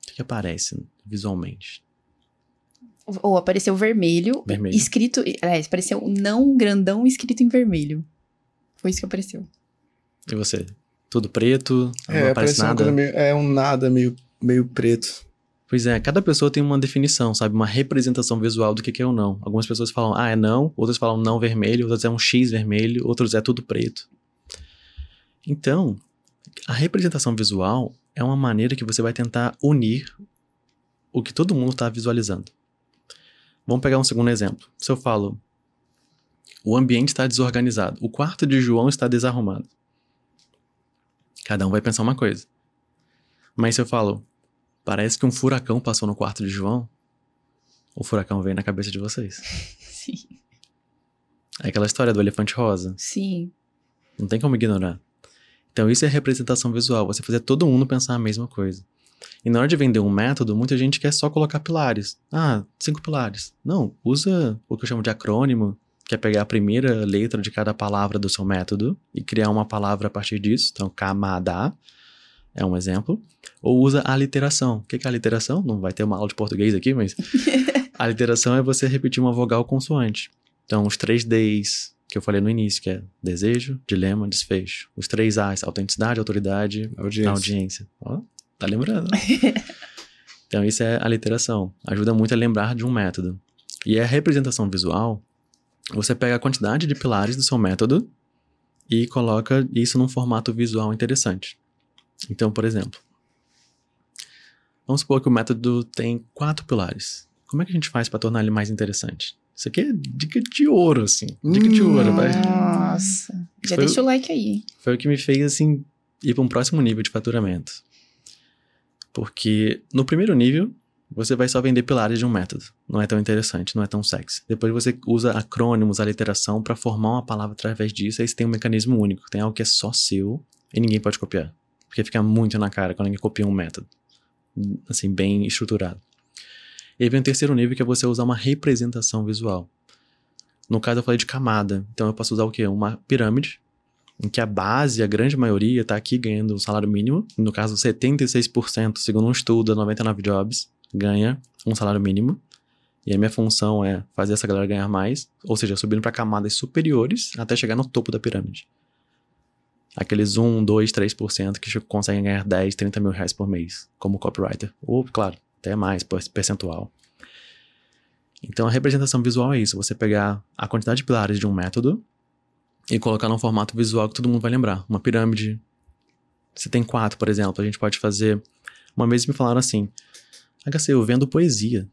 que, que aparece visualmente? Ou apareceu vermelho, Vermelho. escrito. Aliás, apareceu não grandão escrito em vermelho. Foi isso que apareceu. E você? Tudo preto, não É, aparece parece uma nada. meio, é um nada meio, meio preto. Pois é, cada pessoa tem uma definição, sabe? Uma representação visual do que é o não. Algumas pessoas falam, ah, é não. Outras falam não vermelho. Outras é um X vermelho. Outros é tudo preto. Então, a representação visual é uma maneira que você vai tentar unir o que todo mundo está visualizando. Vamos pegar um segundo exemplo. Se eu falo, o ambiente está desorganizado, o quarto de João está desarrumado. Cada um vai pensar uma coisa. Mas se eu falo, parece que um furacão passou no quarto de João, o furacão veio na cabeça de vocês. Sim. É aquela história do elefante rosa. Sim. Não tem como ignorar. Então, isso é representação visual, você fazer todo mundo pensar a mesma coisa. E na hora de vender um método, muita gente quer só colocar pilares. Ah, cinco pilares. Não, usa o que eu chamo de acrônimo, que é pegar a primeira letra de cada palavra do seu método e criar uma palavra a partir disso. Então, kamada é um exemplo. Ou usa a literação. O que é a literação? Não vai ter uma aula de português aqui, mas a literação é você repetir uma vogal consoante. Então, os três Ds que eu falei no início, que é desejo, dilema, desfecho. Os três As, autenticidade, autoridade, Audiência. audiência. Ó, tá lembrando. então, isso é a literação. Ajuda muito a lembrar de um método. E a representação visual, você pega a quantidade de pilares do seu método e coloca isso num formato visual interessante. Então, por exemplo, vamos supor que o método tem quatro pilares. Como é que a gente faz para tornar ele mais interessante? Isso aqui é dica de ouro, assim. Dica de ouro. vai. Nossa. Já Foi- deixa o like aí. Foi o que me fez, assim, ir para um próximo nível de faturamento. Porque no primeiro nível, você vai só vender pilares de um método. Não é tão interessante, não é tão sexy. Depois você usa acrônimos, aliteração para formar uma palavra através disso. Aí você tem um mecanismo único. Tem algo que é só seu e ninguém pode copiar. Porque fica muito na cara quando alguém copia um método. Assim, bem estruturado. E vem o terceiro nível, que é você usar uma representação visual. No caso, eu falei de camada. Então eu posso usar o quê? Uma pirâmide em que a base, a grande maioria, está aqui ganhando o salário mínimo. No caso, 76%, segundo um estudo da 99 Jobs, ganha um salário mínimo. E a minha função é fazer essa galera ganhar mais, ou seja, subindo para camadas superiores até chegar no topo da pirâmide. Aqueles 1, 2, 3% que conseguem ganhar 10, 30 mil reais por mês como copywriter. Ou, claro, até mais, per- percentual. Então a representação visual é isso: você pegar a quantidade de pilares de um método e colocar num formato visual que todo mundo vai lembrar. Uma pirâmide. Se tem quatro, por exemplo, a gente pode fazer. Uma vez me falaram assim: HC, eu vendo poesia.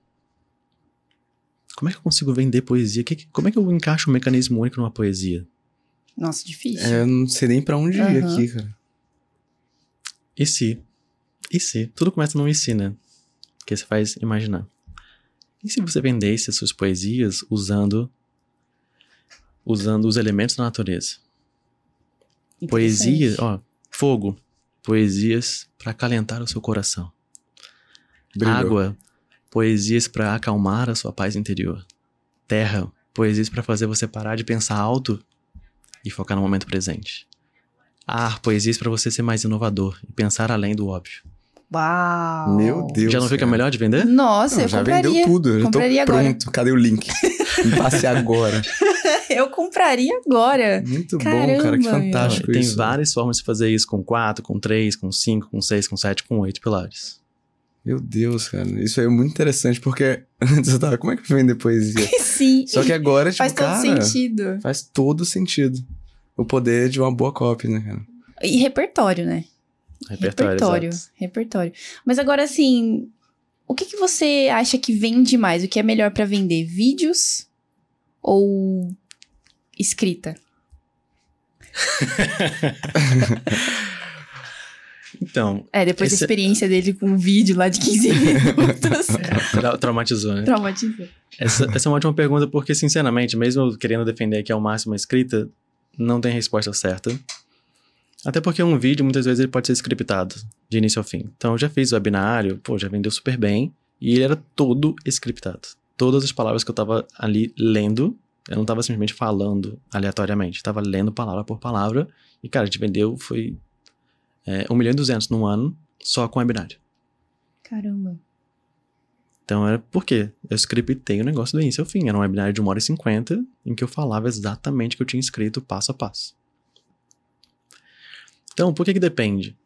Como é que eu consigo vender poesia? Como é que eu encaixo um mecanismo único numa poesia? Nossa, difícil. É, eu não sei nem pra onde ir aqui, cara. E se? E se? Tudo começa num e se, né? Que você faz imaginar. E se você vendesse as suas poesias usando usando os elementos da natureza? Poesia, Interessante. ó, fogo, poesias para acalentar o seu coração. Brilhou. Água, poesias para acalmar a sua paz interior. Terra, poesias para fazer você parar de pensar alto e focar no momento presente. Ar, poesias para você ser mais inovador e pensar além do óbvio. Uau. Meu Deus. Já não fica cara. melhor de vender? Nossa, Não, eu já compraria. vendeu tudo. Eu já tô compraria agora. pronto. Cadê o link? Me passe agora. Eu compraria agora. Muito bom, cara. Que Caramba, fantástico Tem isso. várias formas de fazer isso com 4, com 3, com 5, com 6, com 7, com 8 pilares. Meu Deus, cara. Isso aí é muito interessante, porque antes eu tava, como é que vou vender poesia? Sim. Só que agora, tipo, Faz todo cara, sentido. faz todo sentido. O poder de uma boa copy, né, cara? E repertório, né? Repertório, repertório. repertório. Mas agora, assim, o que, que você acha que vende mais? O que é melhor pra vender? Vídeos ou escrita? Então, É, depois Esse- da experiência dele com um vídeo lá de 15 minutos. tra- traumatizou, né? Traumatizou. Essa, essa é uma ótima pergunta, porque, sinceramente, mesmo querendo defender que é o máximo a escrita, não tem resposta certa. Até porque um vídeo, muitas vezes, ele pode ser scriptado, de início ao fim. Então, eu já fiz webinário, pô, já vendeu super bem, e ele era todo scriptado. Todas as palavras que eu tava ali lendo, eu não tava simplesmente falando aleatoriamente, eu tava lendo palavra por palavra, e, cara, a gente vendeu, foi é, 1 milhão e 200 num ano, só com webinário. Caramba. Então era por quê? Eu scriptei o negócio do início ao fim. Era um webinário de 1 hora e 50, em que eu falava exatamente o que eu tinha escrito passo a passo. Então, por que que depende?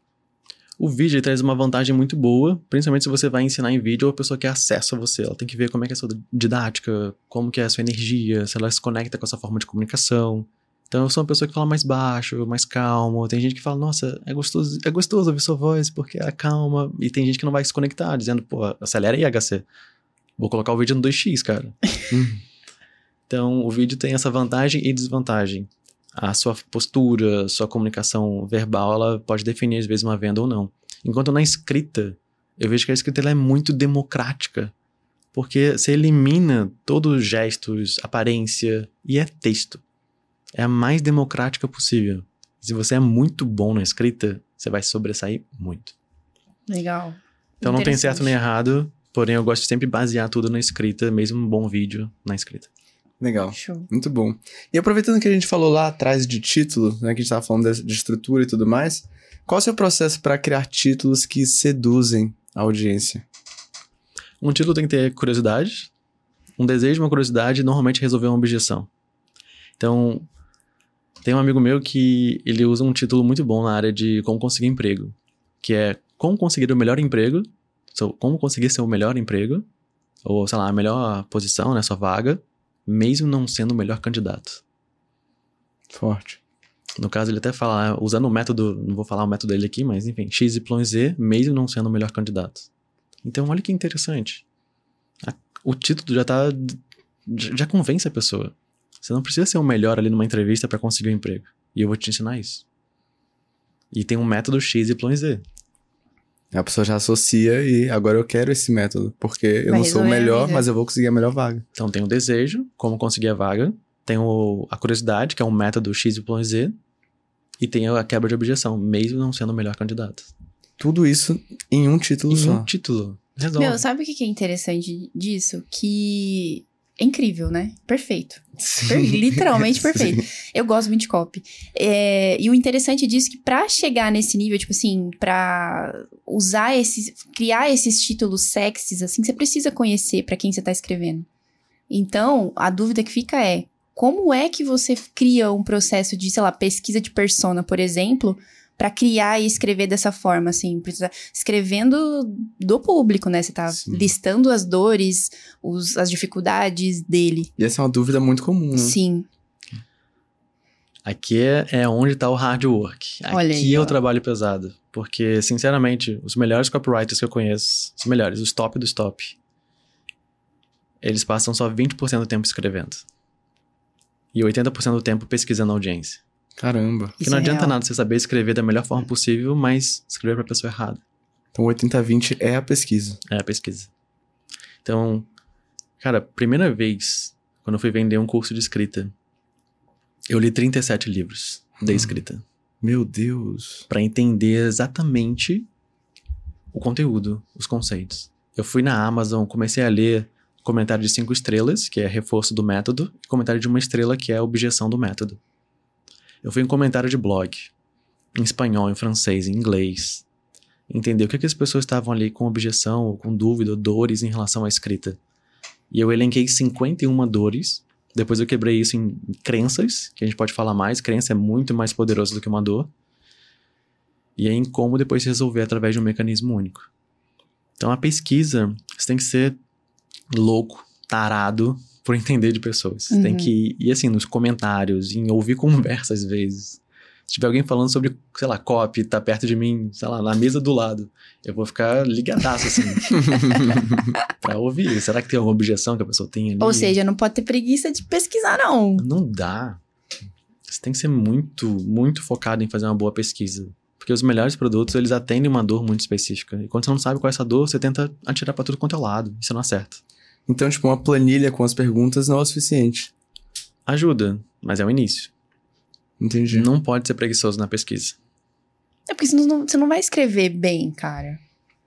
O vídeo traz uma vantagem muito boa, principalmente se você vai ensinar em vídeo ou a pessoa quer acesso a você. Ela tem que ver como é que é a sua didática, como que é a sua energia, se ela se conecta com a sua forma de comunicação. Então eu sou uma pessoa que fala mais baixo, mais calmo. Tem gente que fala, nossa, é gostoso, é gostoso ouvir sua voz porque é calma. E tem gente que não vai se conectar, dizendo, pô, acelera aí, HC. Vou colocar o vídeo no 2x, cara. então o vídeo tem essa vantagem e desvantagem a sua postura, sua comunicação verbal, ela pode definir às vezes uma venda ou não. Enquanto na escrita, eu vejo que a escrita ela é muito democrática, porque você elimina todos os gestos, aparência e é texto. É a mais democrática possível. Se você é muito bom na escrita, você vai sobressair muito. Legal. Então não tem certo nem errado, porém eu gosto de sempre basear tudo na escrita, mesmo um bom vídeo na escrita. Legal. Show. Muito bom. E aproveitando que a gente falou lá atrás de título, né, que a gente estava falando de, de estrutura e tudo mais, qual é o seu processo para criar títulos que seduzem a audiência? Um título tem que ter curiosidade, um desejo, uma curiosidade e normalmente resolver uma objeção. Então, tem um amigo meu que ele usa um título muito bom na área de como conseguir emprego, que é como conseguir o melhor emprego, como conseguir ser o melhor emprego, ou sei lá, a melhor posição, né, sua vaga, mesmo não sendo o melhor candidato. Forte. No caso, ele até fala, usando o método, não vou falar o método dele aqui, mas enfim, XYZ, mesmo não sendo o melhor candidato. Então, olha que interessante. A, o título já tá. Já convence a pessoa. Você não precisa ser o melhor ali numa entrevista para conseguir um emprego. E eu vou te ensinar isso. E tem um método XYZ. A pessoa já associa e agora eu quero esse método, porque eu Vai não sou o a melhor, vida. mas eu vou conseguir a melhor vaga. Então tem o desejo, como conseguir a vaga, tem o, a curiosidade, que é um método XYZ, e tem a quebra de objeção, mesmo não sendo o melhor candidato. Tudo isso em um título Em só. um título. Resolve. Meu, sabe o que que é interessante disso? Que é incrível, né? Perfeito. Per- literalmente perfeito. Eu gosto muito de copy. É, e o interessante disso é que pra chegar nesse nível, tipo assim, pra usar esses, criar esses títulos sexys, assim, você precisa conhecer pra quem você tá escrevendo. Então, a dúvida que fica é, como é que você cria um processo de, sei lá, pesquisa de persona, por exemplo, pra criar e escrever dessa forma, assim, precisa- escrevendo do público, né? Você tá Sim. listando as dores, os, as dificuldades dele. E essa é uma dúvida muito comum, né? Sim. Aqui é, é onde tá o hard work. Olha Aqui aí, é ó. o trabalho pesado. Porque, sinceramente, os melhores copywriters que eu conheço, os melhores, os top dos top, eles passam só 20% do tempo escrevendo. E 80% do tempo pesquisando a audiência. Caramba. Porque não é adianta real. nada você saber escrever da melhor forma possível, mas escrever pra pessoa errada. Então 80-20 é a pesquisa. É a pesquisa. Então, cara, primeira vez, quando eu fui vender um curso de escrita, eu li 37 livros de Hum. escrita. Meu Deus. Pra entender exatamente o conteúdo, os conceitos. Eu fui na Amazon, comecei a ler comentário de cinco estrelas, que é reforço do método, e comentário de uma estrela, que é objeção do método. Eu fui em comentário de blog, em espanhol, em francês, em inglês. Entender o que, que as pessoas estavam ali com objeção, ou com dúvida, ou dores em relação à escrita. E eu elenquei 51 dores. Depois eu quebrei isso em crenças, que a gente pode falar mais. Crença é muito mais poderoso do que uma dor. E é em como depois se resolver através de um mecanismo único. Então a pesquisa, você tem que ser louco, tarado por entender de pessoas. Você Tem Uhum. que ir assim nos comentários, em ouvir conversa às vezes. Se tiver alguém falando sobre, sei lá, copy, tá perto de mim, sei lá, na mesa do lado, eu vou ficar ligadaço assim. pra ouvir. Será que tem alguma objeção que a pessoa tem ali? Ou seja, não pode ter preguiça de pesquisar, não. Não dá. Você tem que ser muito, muito focado em fazer uma boa pesquisa. Porque os melhores produtos, eles atendem uma dor muito específica. E quando você não sabe qual é essa dor, você tenta atirar pra tudo quanto é lado. E você não acerta. Então, tipo, uma planilha com as perguntas não é o suficiente. Ajuda, mas é o início. Entendi. Não pode ser preguiçoso na pesquisa. É porque senão não- você não vai escrever bem, cara.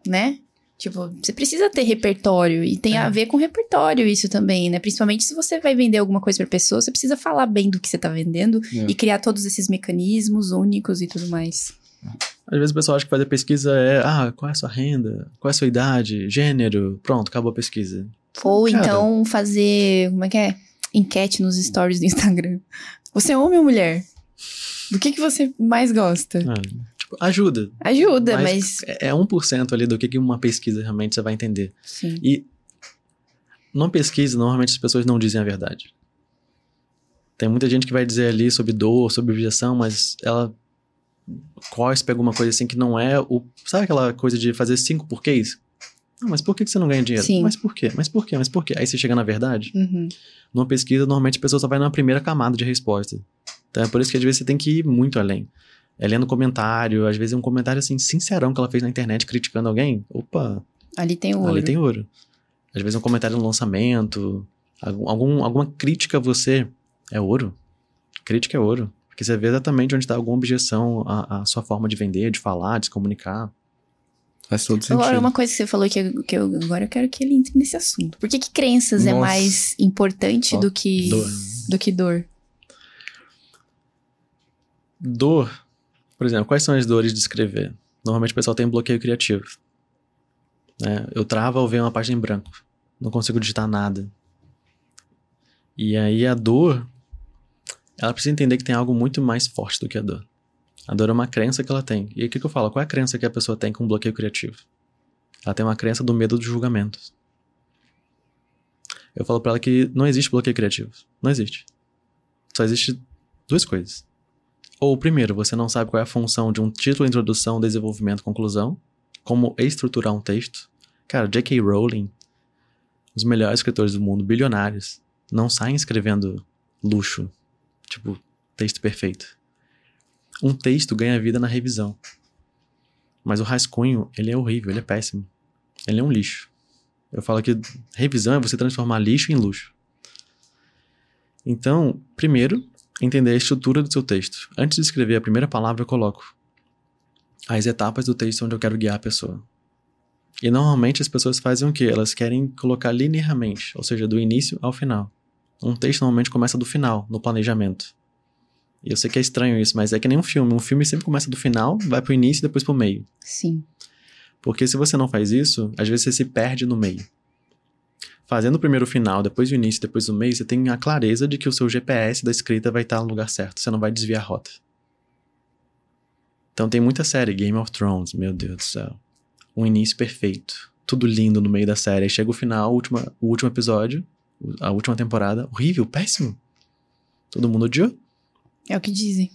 Né? Tipo, você precisa ter repertório. E tem É. a ver com repertório isso também, né? Principalmente se você vai vender alguma coisa pra pessoa, você precisa falar bem do que você tá vendendo É. e criar todos esses mecanismos únicos e tudo mais. Às vezes o pessoal acha que fazer pesquisa é, ah, qual é a sua renda? Qual é a sua idade? Gênero? Pronto, acabou a pesquisa. Ou Cara. então fazer, como é que é? Enquete nos stories do Instagram. Você é homem ou mulher? Do que, que você mais gosta? Ah, Tipo, ajuda. Ajuda, mas. mas... É 1% ali do que uma pesquisa realmente você vai entender. Sim. E numa pesquisa, normalmente as pessoas não dizem a verdade. Tem muita gente que vai dizer ali sobre dor, sobre objeção, mas ela cospe alguma coisa assim que não é o. Sabe aquela coisa de fazer cinco porquês? Não, mas por que você não ganha dinheiro? Sim. Mas por quê? Mas por quê? Mas por quê? Aí você chega na verdade. Uhum. Numa pesquisa, normalmente a pessoa só vai na primeira camada de resposta. Então é por isso que às vezes você tem que ir muito além. É lendo comentário, às vezes é um comentário assim, sincerão que ela fez na internet criticando alguém. Opa, Ali tem o ali ouro. tem ouro. Às vezes é um comentário no lançamento, algum- alguma crítica a você é ouro. Crítica é ouro. Porque você vê exatamente onde está alguma objeção à, à sua forma de vender, de falar, de se comunicar. Faz todo sentido. Agora, uma coisa que você falou que, eu- que eu, agora eu quero que ele entre nesse assunto. Por que, que crenças é Nossa. mais importante Ó, do que dor. do que dor? Dor, por exemplo, quais são as dores de escrever? Normalmente o pessoal tem bloqueio criativo. né? Eu travo ao ver uma página em branco. Não consigo digitar nada. E aí a dor, ela precisa entender que tem algo muito mais forte do que a dor. A dor é uma crença que ela tem. E o que, que eu falo? Qual é a crença que a pessoa tem com bloqueio criativo? Ela tem uma crença do medo dos julgamentos. Eu falo pra ela que não existe bloqueio criativo. Não existe. Só existe duas coisas. Ou, primeiro, você não sabe qual é a função de um título, introdução, desenvolvimento, conclusão, como estruturar um texto. Cara, J.K. Rowling, os melhores escritores do mundo, bilionários, não saem escrevendo luxo, tipo, texto perfeito. Um texto ganha vida na revisão. Mas o rascunho, ele é horrível, ele é péssimo. Ele é um lixo. Eu falo que revisão é você transformar lixo em luxo. Então, primeiro, entender a estrutura do seu texto. Antes de escrever a primeira palavra, eu coloco as etapas do texto onde eu quero guiar a pessoa. E normalmente as pessoas fazem o quê? Elas querem colocar linearmente, ou seja, do início ao final. Um texto normalmente começa do final, no planejamento. E eu sei que é estranho isso, mas é que nem um filme. Um filme sempre começa do final, vai pro início e depois pro meio. Sim. Porque se você não faz isso, às vezes você se perde no meio. Fazendo primeiro o final, depois o início, depois o meio, você tem a clareza de que o seu GPS da escrita vai estar no lugar certo. Você não vai desviar a rota. Então tem muita série, Game of Thrones, meu Deus do céu. Um início perfeito. Tudo lindo no meio da série. Aí chega o final, o último, o último episódio, a última temporada. Horrível, péssimo. Todo mundo odiou. É o que dizem.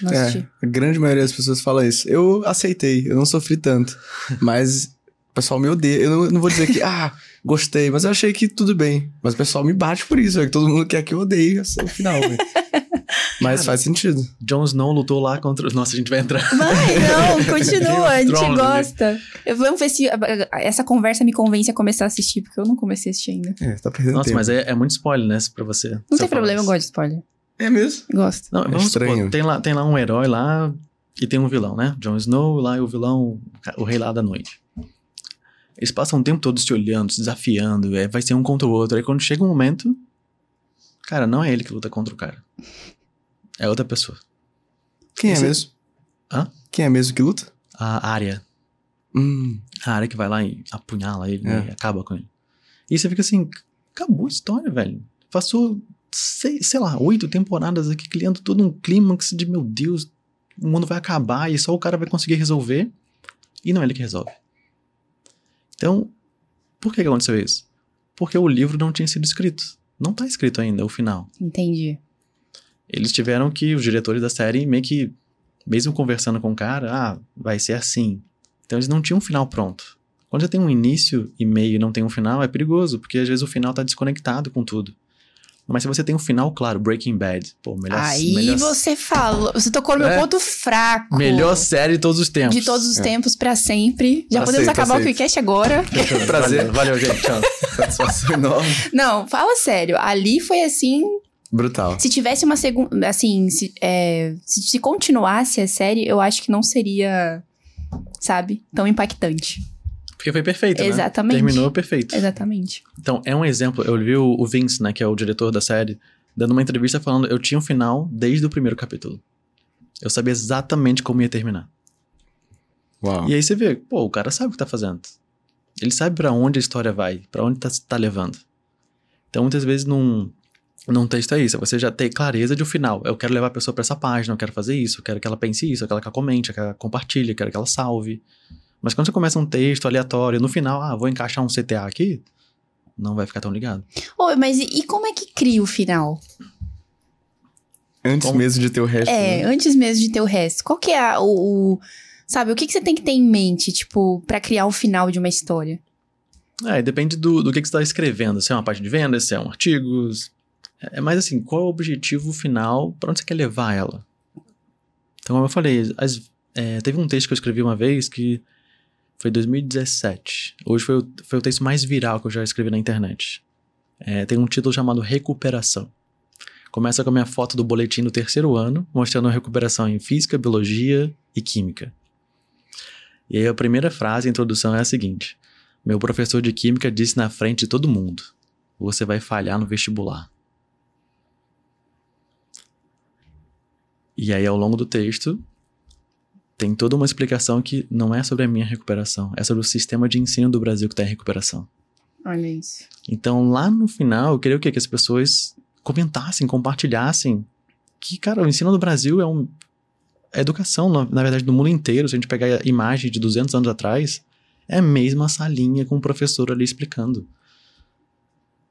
Não É, assisti. a grande maioria das pessoas fala isso. Eu aceitei, eu não sofri tanto. Mas o pessoal me odeia. Eu não, não vou dizer que, ah, gostei, mas eu achei que tudo bem. Mas o pessoal me bate por isso, é que todo mundo quer que eu odeie o final, velho. Mas faz sentido. Jon Snow lutou lá contra. Nossa, a gente vai entrar. Vai, não, continua, a gente Thrones, gosta. Eu, vamos ver se essa conversa me convence a começar a assistir, porque eu não comecei a assistir ainda. É, tá perdendo Nossa, tempo. mas é, é muito spoiler, né? Pra você. Não tem eu problema, eu isso. gosto de spoiler. É mesmo? Gosto. Não, vamos estranho. supor, tem lá, tem lá um herói lá e tem um vilão, né? Jon Snow lá e o vilão, o rei lá da noite. Eles passam o tempo todo se olhando, se desafiando, é, vai ser um contra o outro. Aí quando chega um momento, cara, não é ele que luta contra o cara. É outra pessoa. Quem é Esse- mesmo? Hã? Quem é mesmo que luta? A área. Hum, A área que vai lá e apunhala ele É. né, e acaba com ele. E você fica assim, acabou a história, velho. Passou, sei, sei lá, oito temporadas aqui criando todo um clímax de, meu Deus, o mundo vai acabar e só o cara vai conseguir resolver. E não é ele que resolve. Então, por que que aconteceu isso? Porque o livro não tinha sido escrito. Não tá escrito ainda o final. Entendi. Eles tiveram que, os diretores da série, meio que, mesmo conversando com o cara, ah, vai ser assim. Então eles não tinham um final pronto. Quando já tem um início e meio e não tem um final, é perigoso, porque às vezes o final tá desconectado com tudo. Mas se você tem um final claro, Breaking Bad, pô, melhor, Aí melhor, você falou, você tocou no meu É. ponto fraco. melhor série de todos os tempos. de todos os É. tempos pra sempre. Já Aceito, podemos acabar o. QCast agora. Prazer. Valeu, valeu, gente. Tchau. satisfação enorme. Não, fala sério. Ali foi assim. Brutal. Se tivesse uma segunda. Assim, se, é, se, se continuasse a série, eu acho que não seria, sabe, tão impactante. Porque foi perfeito, né? Exatamente. Terminou perfeito. Exatamente. Então, é um exemplo. Eu vi o Vince, né, que é o diretor da série, dando uma entrevista falando: eu tinha um final desde o primeiro capítulo. Eu sabia exatamente como ia terminar. Uau. E aí você vê, pô, o cara sabe o que tá fazendo. Ele sabe pra onde a história vai, pra onde tá, tá levando. Então, muitas vezes, num, num texto é isso, é você já ter clareza de o final. Eu quero levar a pessoa para essa página, eu quero fazer isso, eu quero que ela pense isso, eu quero que ela comente, eu quero que ela compartilhe, eu quero que ela salve. Mas quando você começa um texto aleatório, no final, ah, vou encaixar um CTA aqui, não vai ficar tão ligado. Ô, mas e, e como é que cria o final? Antes Como? mesmo de ter o resto. É, né? antes mesmo de ter o resto. Qual que é a- o, o- Sabe, o que, que você tem que ter em mente, tipo, pra criar o final de uma história? É, depende do, do que, que você está escrevendo. Se é uma página de vendas, se é um artigo. É mais assim, qual é o objetivo final, para onde você quer levar ela? Então, como eu falei, as- é, teve um texto que eu escrevi uma vez que foi em 2017. Hoje foi o, foi o texto mais viral que eu já escrevi na internet. É, tem um título chamado Recuperação. Começa com a minha foto do boletim do terceiro ano, mostrando a recuperação em física, biologia e química. E aí a primeira frase, a introdução é a seguinte: Meu professor de química disse na frente de todo mundo: Você vai falhar no vestibular. E aí, ao longo do texto, tem toda uma explicação que não é sobre a minha recuperação, é sobre o sistema de ensino do Brasil que está em recuperação. Olha isso. Então, lá no final, eu queria o quê? Que as pessoas comentassem, compartilhassem que, cara, o ensino do Brasil é um. A educação, na, na verdade, do mundo inteiro, se a gente pegar a imagem de 200 anos atrás, é a mesma salinha com o professor ali explicando.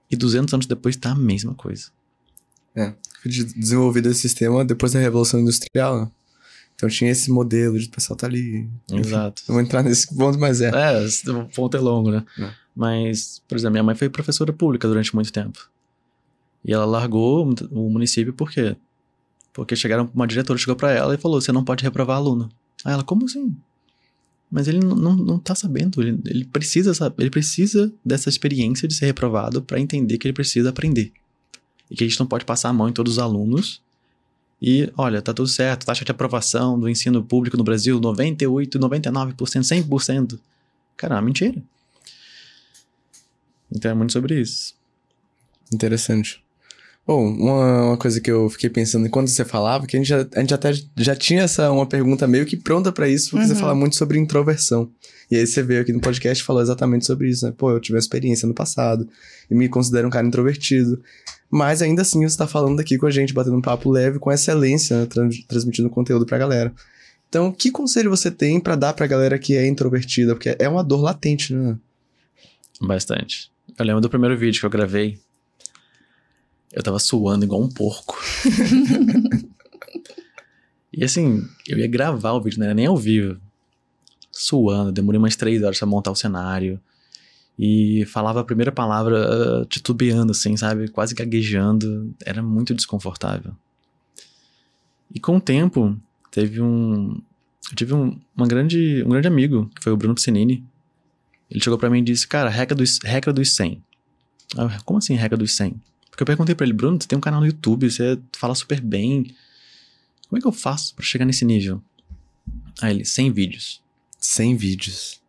E 200 anos depois tá a mesma coisa. Foi de- desenvolvido esse sistema depois da Revolução Industrial, né? Então tinha esse modelo de o pessoal tá ali. Exato. Não vou entrar nesse ponto, mas é. É, o ponto é longo, né? É. Mas, por exemplo, minha mãe foi professora pública durante muito tempo. E ela largou o município por quê? Porque chegaram, uma diretora chegou pra ela e falou: você não pode reprovar aluno. Aí ela, como assim? Mas ele não, não, não tá sabendo, ele, ele precisa ele precisa dessa experiência de ser reprovado pra entender que ele precisa aprender. E que a gente não pode passar a mão em todos os alunos. E, olha, tá tudo certo, taxa de aprovação do ensino público no Brasil, 98, 99%, 100%. Cara, é uma mentira. Então é muito sobre isso. Interessante. Bom, uma, uma coisa que eu fiquei pensando enquanto você falava, que a gente, já, a gente até já tinha essa uma pergunta meio que pronta pra isso, porque você Uhum. fala muito sobre introversão. E aí você veio aqui no podcast e falou exatamente sobre isso, né? Pô, eu tive uma experiência no passado e me considero um cara introvertido. Mas ainda assim você tá falando aqui com a gente, batendo um papo leve, com excelência, né? Trans- transmitindo conteúdo pra galera. Então, que conselho você tem pra dar pra galera que é introvertida? Porque é uma dor latente, né? Bastante. Eu lembro do primeiro vídeo que eu gravei. Eu tava suando igual um porco. e assim, eu ia gravar o vídeo, não era nem ao vivo. Suando, demorei umas três horas pra montar o cenário. E falava a primeira palavra ah, titubeando, assim, sabe? Quase gaguejando. Era muito desconfortável. E com o tempo, teve um. Eu tive um, uma grande, um grande amigo, que foi o Bruno Piscinini. Ele chegou pra mim e disse, cara, regra dos, regra dos 100. Aí eu, Como assim regra dos 100? Porque eu perguntei pra ele, Bruno, você tem um canal no YouTube, você fala super bem. Como é que eu faço pra chegar nesse nível? Aí ele, 100 vídeos. 100 vídeos.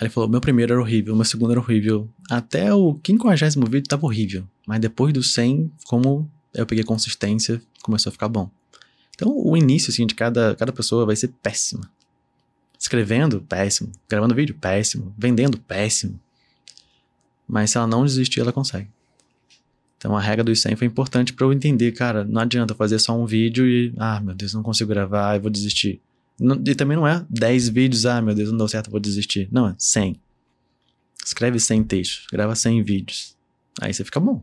Aí ele falou, meu primeiro era horrível, meu segundo era horrível. Até o 50 vídeo tava horrível. Mas depois do 100, como eu peguei consistência, começou a ficar bom. Então o início, assim, de cada, cada pessoa vai ser péssimo. Escrevendo, péssimo. Gravando vídeo, péssimo. Vendendo, péssimo. Mas se ela não desistir, ela consegue. Então a regra dos 100 foi importante pra eu entender, cara, não adianta fazer só um vídeo e, ah, meu Deus, não consigo gravar, eu vou desistir. Não- e também não é 10 vídeos, ah, meu Deus, não deu certo, eu vou desistir. Não, é 100. Escreve 100 textos, grava 100 vídeos. Aí você fica bom.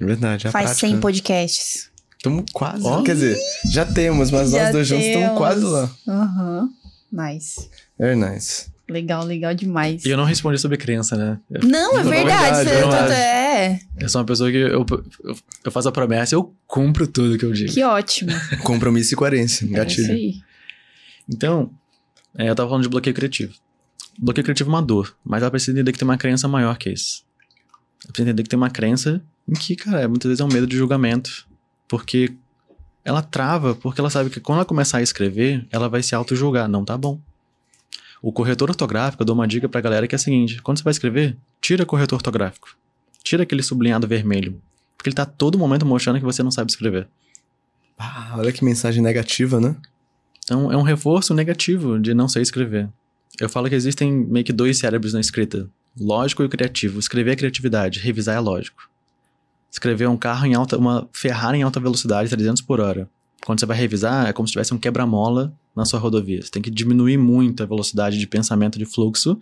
É verdade, é Faz prática. 100 podcasts. Estamos quase. Ó. Quer dizer, já temos, mas Já nós dois juntos estamos temos. quase lá. Aham. Nice. Very nice. Legal, legal demais. E eu não respondi sobre crença, né? Eu, Não, é Não, verdade. verdade, você- é tu- verdade. é. eu sou uma pessoa que eu, eu, eu faço a promessa e eu cumpro tudo que eu digo. Que ótimo. Compromisso e coerência. É isso Gatilho. aí. Então, é, eu tava falando de bloqueio criativo. Bloqueio criativo é uma dor, mas ela precisa entender que tem uma crença maior que isso. Ela precisa entender que tem uma crença em que, cara, muitas vezes é um medo de julgamento. Porque ela trava, porque ela sabe que quando ela começar a escrever, ela vai se auto-julgar. Não tá bom. O corretor ortográfico, eu dou uma dica pra galera que é a seguinte: quando você vai escrever, tira corretor ortográfico. Tira aquele sublinhado vermelho. Porque ele tá todo momento mostrando que você não sabe escrever. Ah, olha que mensagem negativa, né? Então, é um reforço negativo de não saber escrever. Eu falo que existem meio que dois cérebros na escrita: lógico e criativo. Escrever é criatividade, revisar é lógico. escrever um carro em alta, uma Ferrari em alta velocidade, 300 por hora. Quando você vai revisar, é como se tivesse um quebra-mola na sua rodovia. Você tem que diminuir muito a velocidade de pensamento de fluxo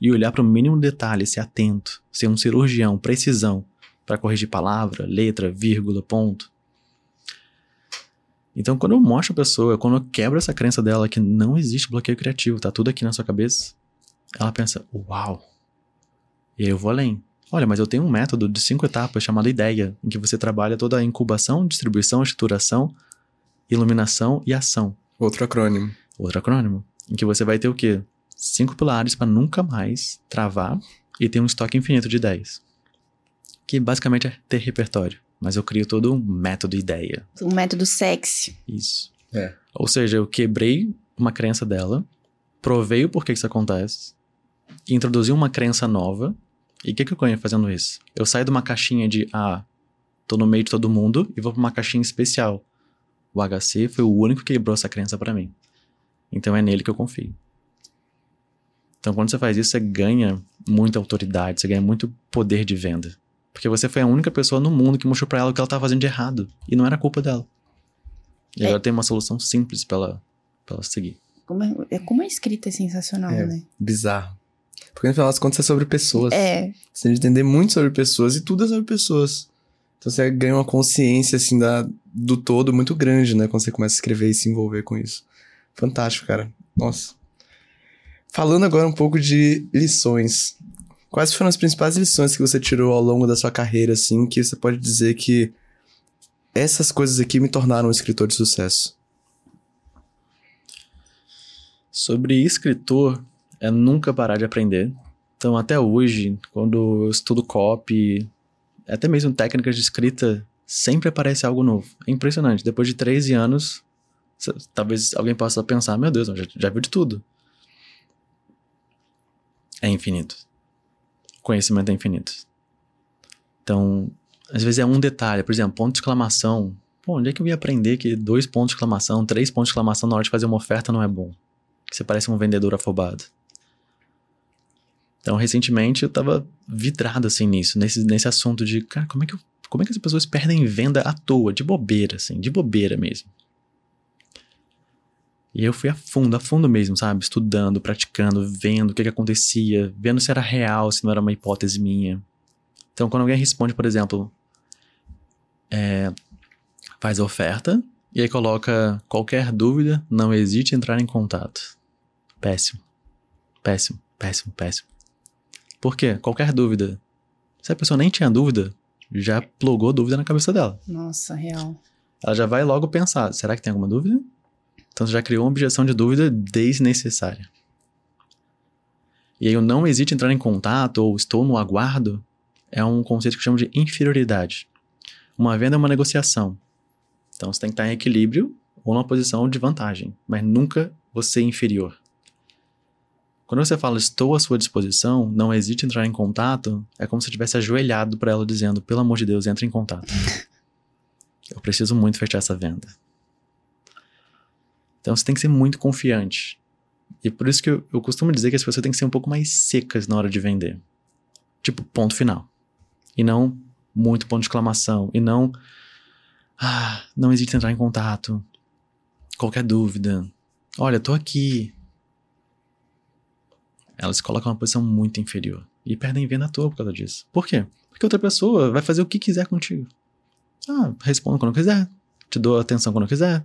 e olhar para o mínimo detalhe, ser atento, ser um cirurgião, precisão, para corrigir palavra, letra, vírgula, ponto. Então, quando eu mostro a pessoa, quando eu quebro essa crença dela que não existe bloqueio criativo, tá tudo aqui na sua cabeça, ela pensa, uau! E aí eu vou além. Olha, mas eu tenho um método de cinco etapas chamado ideia, em que você trabalha toda a incubação, distribuição, estruturação, iluminação e ação. Outro acrônimo. Outro acrônimo. Em que você vai ter o quê? Cinco pilares para nunca mais travar e ter um estoque infinito de ideias. Que basicamente é ter repertório. Mas eu crio todo um método ideia. Um método sexy. Isso. É. Ou seja, eu quebrei uma crença dela, provei o porquê que isso acontece, introduzi uma crença nova. E o que, que eu ganho fazendo isso? Eu saio de uma caixinha de, ah, tô no meio de todo mundo, e vou pra uma caixinha especial. O HC foi o único que quebrou essa crença para mim. Então é nele que eu confio. Então quando você faz isso, você ganha muita autoridade, você ganha muito poder de venda. Porque você foi a única pessoa no mundo que mostrou pra ela o que ela tava fazendo de errado. E não era culpa dela. E É. agora tem uma solução simples pra ela, pra ela seguir. Como é, é- como a escrita é sensacional, É. né? Bizarro. Porque no final das contas é sobre pessoas. É. Você tem que entender muito sobre pessoas e tudo é sobre pessoas. Então você ganha uma consciência, assim, da, do todo muito grande, né? Quando você começa a escrever e se envolver com isso. Fantástico, cara. Nossa. Falando agora um pouco de lições. Quais foram as principais lições que você tirou ao longo da sua carreira, assim, que você pode dizer que essas coisas aqui me tornaram um escritor de sucesso? Sobre escritor, é nunca parar de aprender. Então, até hoje, quando eu estudo copy, até mesmo técnicas de escrita, sempre aparece algo novo. É impressionante. Depois de 13 anos, talvez alguém possa pensar: meu Deus, eu já, já viu de tudo. É infinito. Conhecimento é infinito. Então, às vezes é um detalhe, por exemplo, ponto de exclamação. Pô, onde é que eu ia aprender que dois pontos de exclamação, três pontos de exclamação na hora de fazer uma oferta não é bom? Que você parece um vendedor afobado. Então, recentemente eu tava vidrado assim nisso, nesse, nesse assunto de, cara, como é, que eu- como é que as pessoas perdem venda à toa, de bobeira, assim, de bobeira mesmo. E eu fui a fundo, a fundo mesmo, sabe? Estudando, praticando, vendo o que, que acontecia, vendo se era real, se não era uma hipótese minha. Então, quando alguém responde, por exemplo, é, faz a oferta e aí coloca qualquer dúvida, não hesite em entrar em contato. Péssimo. Péssimo, péssimo, péssimo. Por quê? Qualquer dúvida. Se a pessoa nem tinha dúvida, já plugou dúvida na cabeça dela. Nossa, real. Ela já vai logo pensar: será que tem alguma dúvida? Então você já criou uma objeção de dúvida desnecessária. E aí o não hesite em entrar em contato ou estou no aguardo é um conceito que chama de inferioridade. Uma venda é uma negociação. Então você tem que estar em equilíbrio ou numa posição de vantagem, mas nunca você inferior. Quando você fala estou à sua disposição, não hesite em entrar em contato, é como se você tivesse ajoelhado para ela dizendo, pelo amor de Deus, entre em contato. Eu preciso muito fechar essa venda. Então você tem que ser muito confiante. E por isso que eu, eu costumo dizer que as pessoas têm que ser um pouco mais secas na hora de vender. Tipo, ponto final. E não muito ponto de exclamação. E não. Ah, não existe entrar em contato. Qualquer dúvida. Olha, tô aqui. Elas colocam numa posição muito inferior. E perdem venda à toa por causa disso. Por quê? Porque outra pessoa vai fazer o que quiser contigo. Ah, respondo quando quiser. Te dou atenção quando quiser.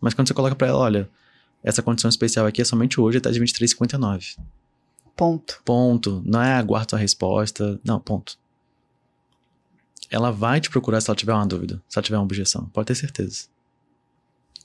Mas quando você coloca pra ela, olha, essa condição especial aqui é somente hoje, até de 23,59. Ponto. Ponto. Não é aguardo sua resposta. Não, ponto. Ela vai te procurar se ela tiver uma dúvida, se ela tiver uma objeção. Pode ter certeza.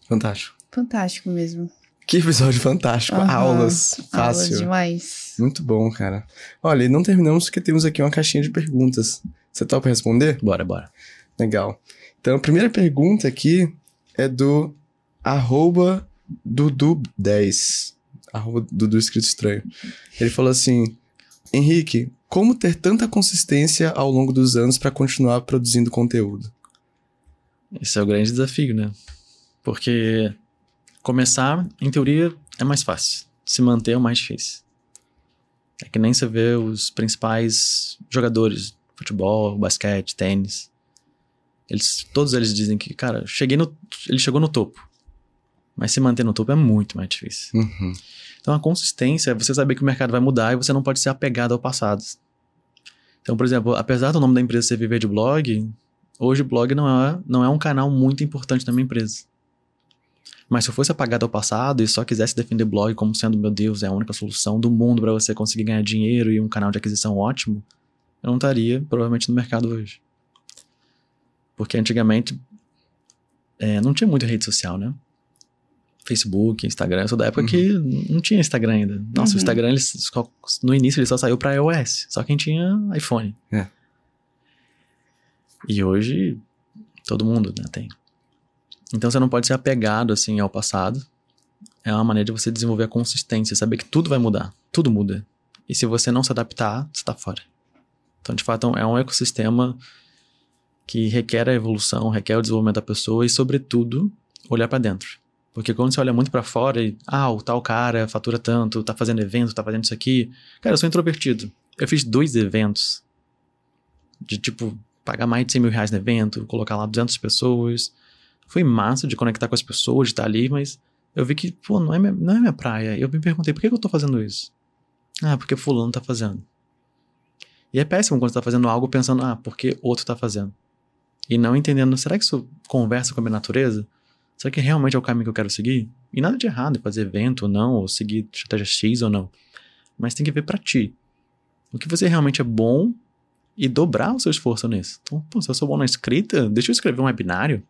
Fantástico. Fantástico mesmo. Que episódio fantástico. Aham. Aulas. Aulas Fácil. demais. Muito bom, cara. Olha, e não terminamos porque temos aqui uma caixinha de perguntas. Você topa responder? Bora, bora. Legal. Então, a primeira pergunta aqui é do arroba Dudu10. Arroba Dudu escrito estranho. Ele falou assim: Henrique, como ter tanta consistência ao longo dos anos para continuar produzindo conteúdo? Esse é o grande desafio, né? Porque começar, em teoria, é mais fácil. Se manter é o mais difícil. É que nem você vê os principais jogadores, futebol, basquete, tênis. Eles, todos eles dizem que, cara, cheguei no, ele chegou no topo. Mas se manter no topo é muito mais difícil. Uhum. Então a consistência é você saber que o mercado vai mudar e você não pode ser apegado ao passado. Então, por exemplo, apesar do nome da empresa ser Viver de Blog, hoje o blog não é, não é um canal muito importante na minha empresa. Mas se eu fosse apagado ao passado e só quisesse defender blog como sendo, meu Deus, é a única solução do mundo para você conseguir ganhar dinheiro e um canal de aquisição ótimo, eu não estaria provavelmente no mercado hoje. Porque antigamente é, não tinha muita rede social, né? Facebook, Instagram, eu sou da época Uhum. que não tinha Instagram ainda. Nossa, Uhum. o Instagram, ele só- no início, ele só saiu pra iOS. Só quem tinha iPhone. É. E hoje, todo mundo né, tem. Então você não pode ser apegado, assim, ao passado. É uma maneira de você desenvolver a consistência, saber que tudo vai mudar. Tudo muda. E se você não se adaptar, você tá fora. Então, de fato, é um ecossistema que requer a evolução, requer o desenvolvimento da pessoa e, sobretudo, olhar pra dentro. Porque quando você olha muito pra fora e, ah, o tal cara fatura tanto, tá fazendo evento, tá fazendo isso aqui. Cara, eu sou introvertido. Eu fiz dois eventos de, tipo, pagar mais de 100 mil reais no evento, colocar lá 200 pessoas. Foi massa de conectar com as pessoas, de estar ali, mas eu vi que, pô, não é minha, não é minha praia. Eu me perguntei, por que que eu tô fazendo isso? Ah, porque fulano tá fazendo. E é péssimo quando você tá fazendo algo pensando, ah, porque outro tá fazendo. E não entendendo, será que isso conversa com a minha natureza? Será que realmente é o caminho que eu quero seguir? E nada de errado em fazer evento ou não, ou seguir estratégia X ou não. Mas tem que ver pra ti. O que você realmente é bom e dobrar o seu esforço nisso. Então, pô, se eu sou bom na escrita, deixa eu escrever um webinário.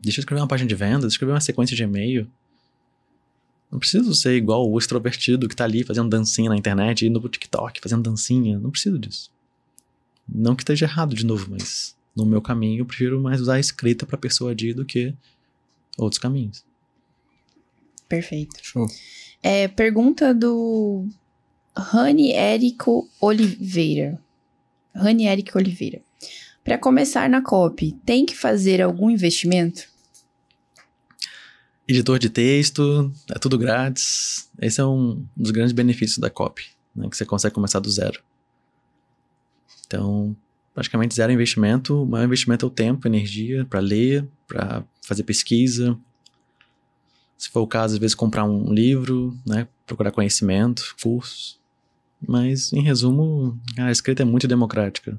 Deixa eu escrever uma página de vendas, escrever uma sequência de e-mail. Não preciso ser igual o extrovertido que tá ali fazendo dancinha na internet, indo pro TikTok fazendo dancinha. Não preciso disso. Não que esteja errado de novo, mas no meu caminho eu prefiro mais usar a escrita para persuadir do que outros caminhos. Perfeito. Show. É, pergunta do Rani Érico Oliveira. Rani Érico Oliveira. Para começar na COP, tem que fazer algum investimento? Editor de texto, é tudo grátis. Esse é um dos grandes benefícios da copy, né? Que você consegue começar do zero. Então, praticamente zero investimento. O maior investimento é o tempo, energia para ler, para fazer pesquisa. Se for o caso, às vezes comprar um livro, né? Procurar conhecimento, cursos. Mas, em resumo, a escrita é muito democrática.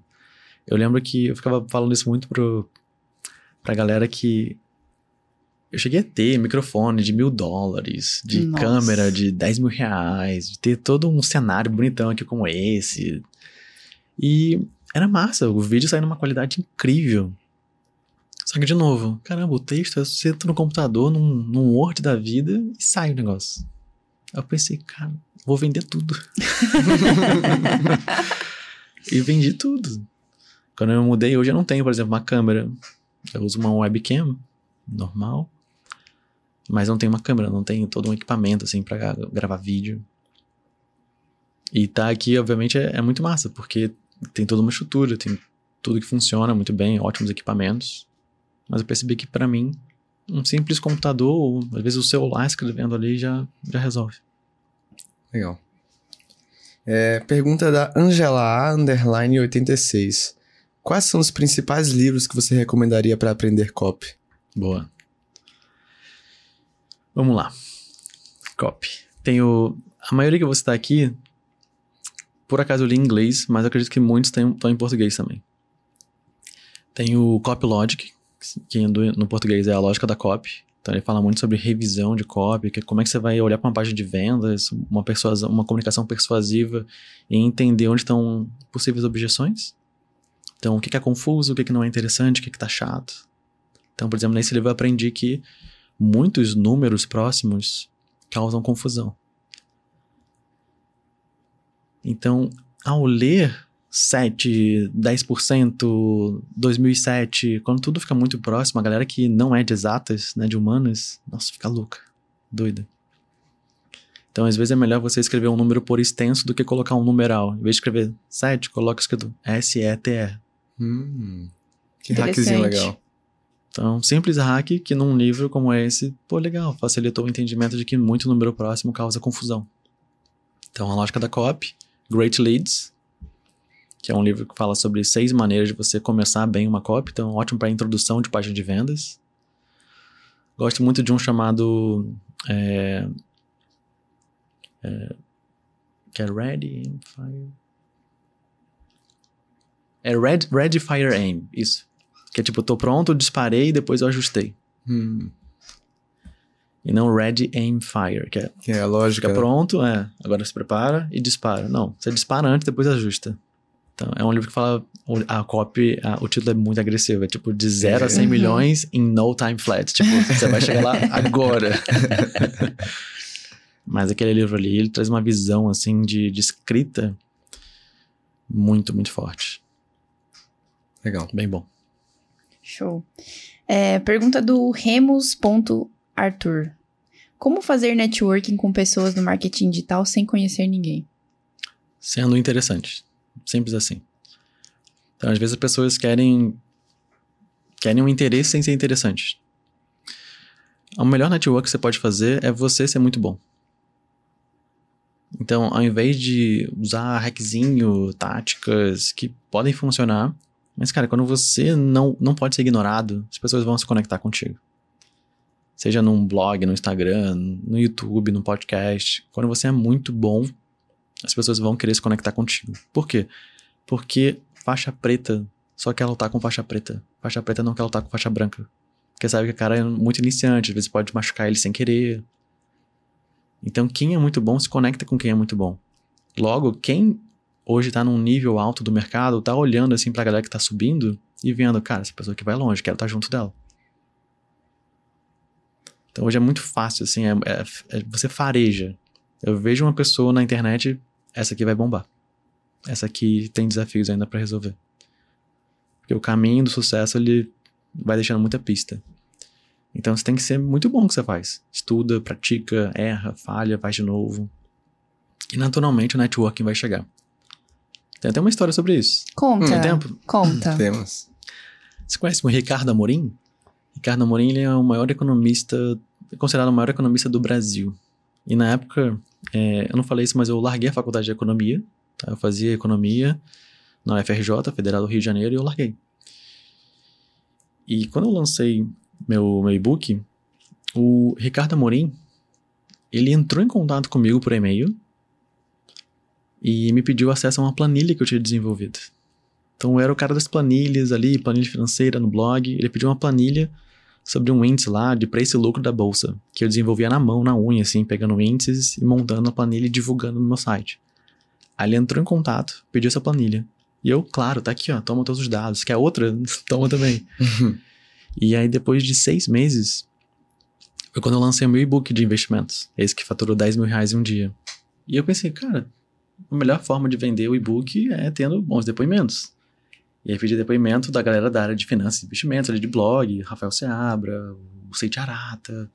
Eu lembro que eu ficava falando isso muito pro, pra galera que eu cheguei a ter microfone de mil dólares, de Nossa. câmera de 10 mil reais, de ter todo um cenário bonitão aqui como esse. E era massa, o vídeo saiu numa qualidade incrível. Só que, de novo, caramba, o texto, você entra no computador, num, num Word da vida e sai o negócio. Aí eu pensei, cara, vou vender tudo. e vendi tudo. Quando eu mudei, hoje eu não tenho, por exemplo, uma câmera. Eu uso uma webcam normal, mas não tenho uma câmera, não tenho todo um equipamento assim pra gra- gravar vídeo. E tá aqui, obviamente, é, é muito massa, porque tem toda uma estrutura, tem tudo que funciona muito bem, ótimos equipamentos. Mas eu percebi que pra mim, um simples computador, ou às vezes o celular escrevendo ali já, já resolve. Legal. É, pergunta da Angela A, underline 86. Quais são os principais livros que você recomendaria para aprender copy? Boa. Vamos lá. Copy. Tenho. A maioria que eu vou citar aqui, por acaso eu li em inglês, mas acredito que muitos estão em português também. Tem o Copy Logic, que no português é a lógica da copy. Então ele fala muito sobre revisão de copy, que como é que você vai olhar para uma página de vendas, uma persuasão, uma comunicação persuasiva e entender onde estão possíveis objeções. Então, o que que é confuso, o que que não é interessante, o que que tá chato. Então, por exemplo, nesse livro eu aprendi que muitos números próximos causam confusão. Então, ao ler 7, 10%, 2007, quando tudo fica muito próximo, a galera que não é de exatas, né, de humanas, nossa, fica louca, doida. Então, às vezes é melhor você escrever um número por extenso do que colocar um numeral. Em vez de escrever 7, coloca escrito S-E-T-E. Hum, que hackzinho legal. Então, simples hack que num livro como esse, pô, legal, facilitou o entendimento de que muito número próximo causa confusão. Então, a lógica da copy, great leads, que é um livro que fala sobre seis maneiras de você começar bem uma copy, então ótimo para introdução de página de vendas. Gosto muito de um chamado é, é, que é Ready Aim Fire. É Red, Ready Fire Aim, isso. Que é tipo, tô pronto, disparei e depois eu ajustei. Hum, E não Ready Aim Fire, que é que é a lógica. Fica pronto, é. Agora se prepara e dispara. Não, você dispara antes, depois ajusta. Então, é um livro que fala. A copy, a- o título é muito agressivo. É tipo de 0 a 100 Uhum. milhões em no time flat. Tipo, você vai chegar lá agora. Mas aquele livro ali, ele traz uma visão, assim, de, de escrita muito, muito forte. Legal. Bem bom. Show. É, pergunta do Remus.arthur. Como fazer networking com pessoas no marketing digital sem conhecer ninguém? Sendo interessante. Simples assim. Então, às vezes as pessoas querem querem um interesse sem ser interessante. O melhor network que você pode fazer é você ser muito bom. Então, ao invés de usar hackzinho, táticas que podem funcionar, mas, cara, quando você não, não pode ser ignorado, as pessoas vão se conectar contigo. Seja num blog, no Instagram, no YouTube, no podcast. Quando você é muito bom, as pessoas vão querer se conectar contigo. Por quê? Porque faixa preta só quer lutar com faixa preta. Faixa preta não quer lutar com faixa branca. Porque sabe que o cara é muito iniciante, às vezes pode machucar ele sem querer. Então, quem é muito bom se conecta com quem é muito bom. Logo, quem hoje tá num nível alto do mercado, tá olhando assim pra galera que tá subindo e vendo, cara, essa pessoa aqui vai longe, quero estar junto dela. Então hoje é muito fácil, assim, é- é- é- você fareja. Eu vejo uma pessoa na internet, essa aqui vai bombar. Essa aqui tem desafios ainda pra resolver. Porque o caminho do sucesso, ele vai deixando muita pista. Então você tem que ser muito bom no que você faz. Estuda, pratica, erra, falha, faz de novo. E naturalmente o networking vai chegar. Tem até uma história sobre isso. Conta. Tem tempo? Conta. Temos. Você conhece o Ricardo Amorim? Ricardo Amorim ele é o maior economista, é considerado o maior economista do Brasil. E na época, é, eu não falei isso, mas eu larguei a faculdade de economia. tá? Eu fazia economia na UFRJ, Federal do Rio de Janeiro, e eu larguei. E quando eu lancei meu, meu e-book, o Ricardo Amorim, ele entrou em contato comigo por e-mail e me pediu acesso a uma planilha que eu tinha desenvolvido. Então eu era o cara das planilhas ali, planilha financeira no blog. Ele pediu uma planilha sobre um índice lá de preço e lucro da bolsa, que eu desenvolvia na mão, na unha, assim, pegando índices e montando a planilha e divulgando no meu site. Aí ele entrou em contato, pediu essa planilha. E eu, claro, tá aqui, ó, toma todos os dados. Quer outra? toma também. e aí depois de seis meses, foi quando eu lancei o meu e-book de investimentos. Esse que faturou 10 mil reais em um dia. E eu pensei, cara, a melhor forma de vender o e-book é tendo bons depoimentos. E aí pedi depoimento da galera da área de finanças e investimentos, ali de blog, Rafael Seabra, o Seite Arata,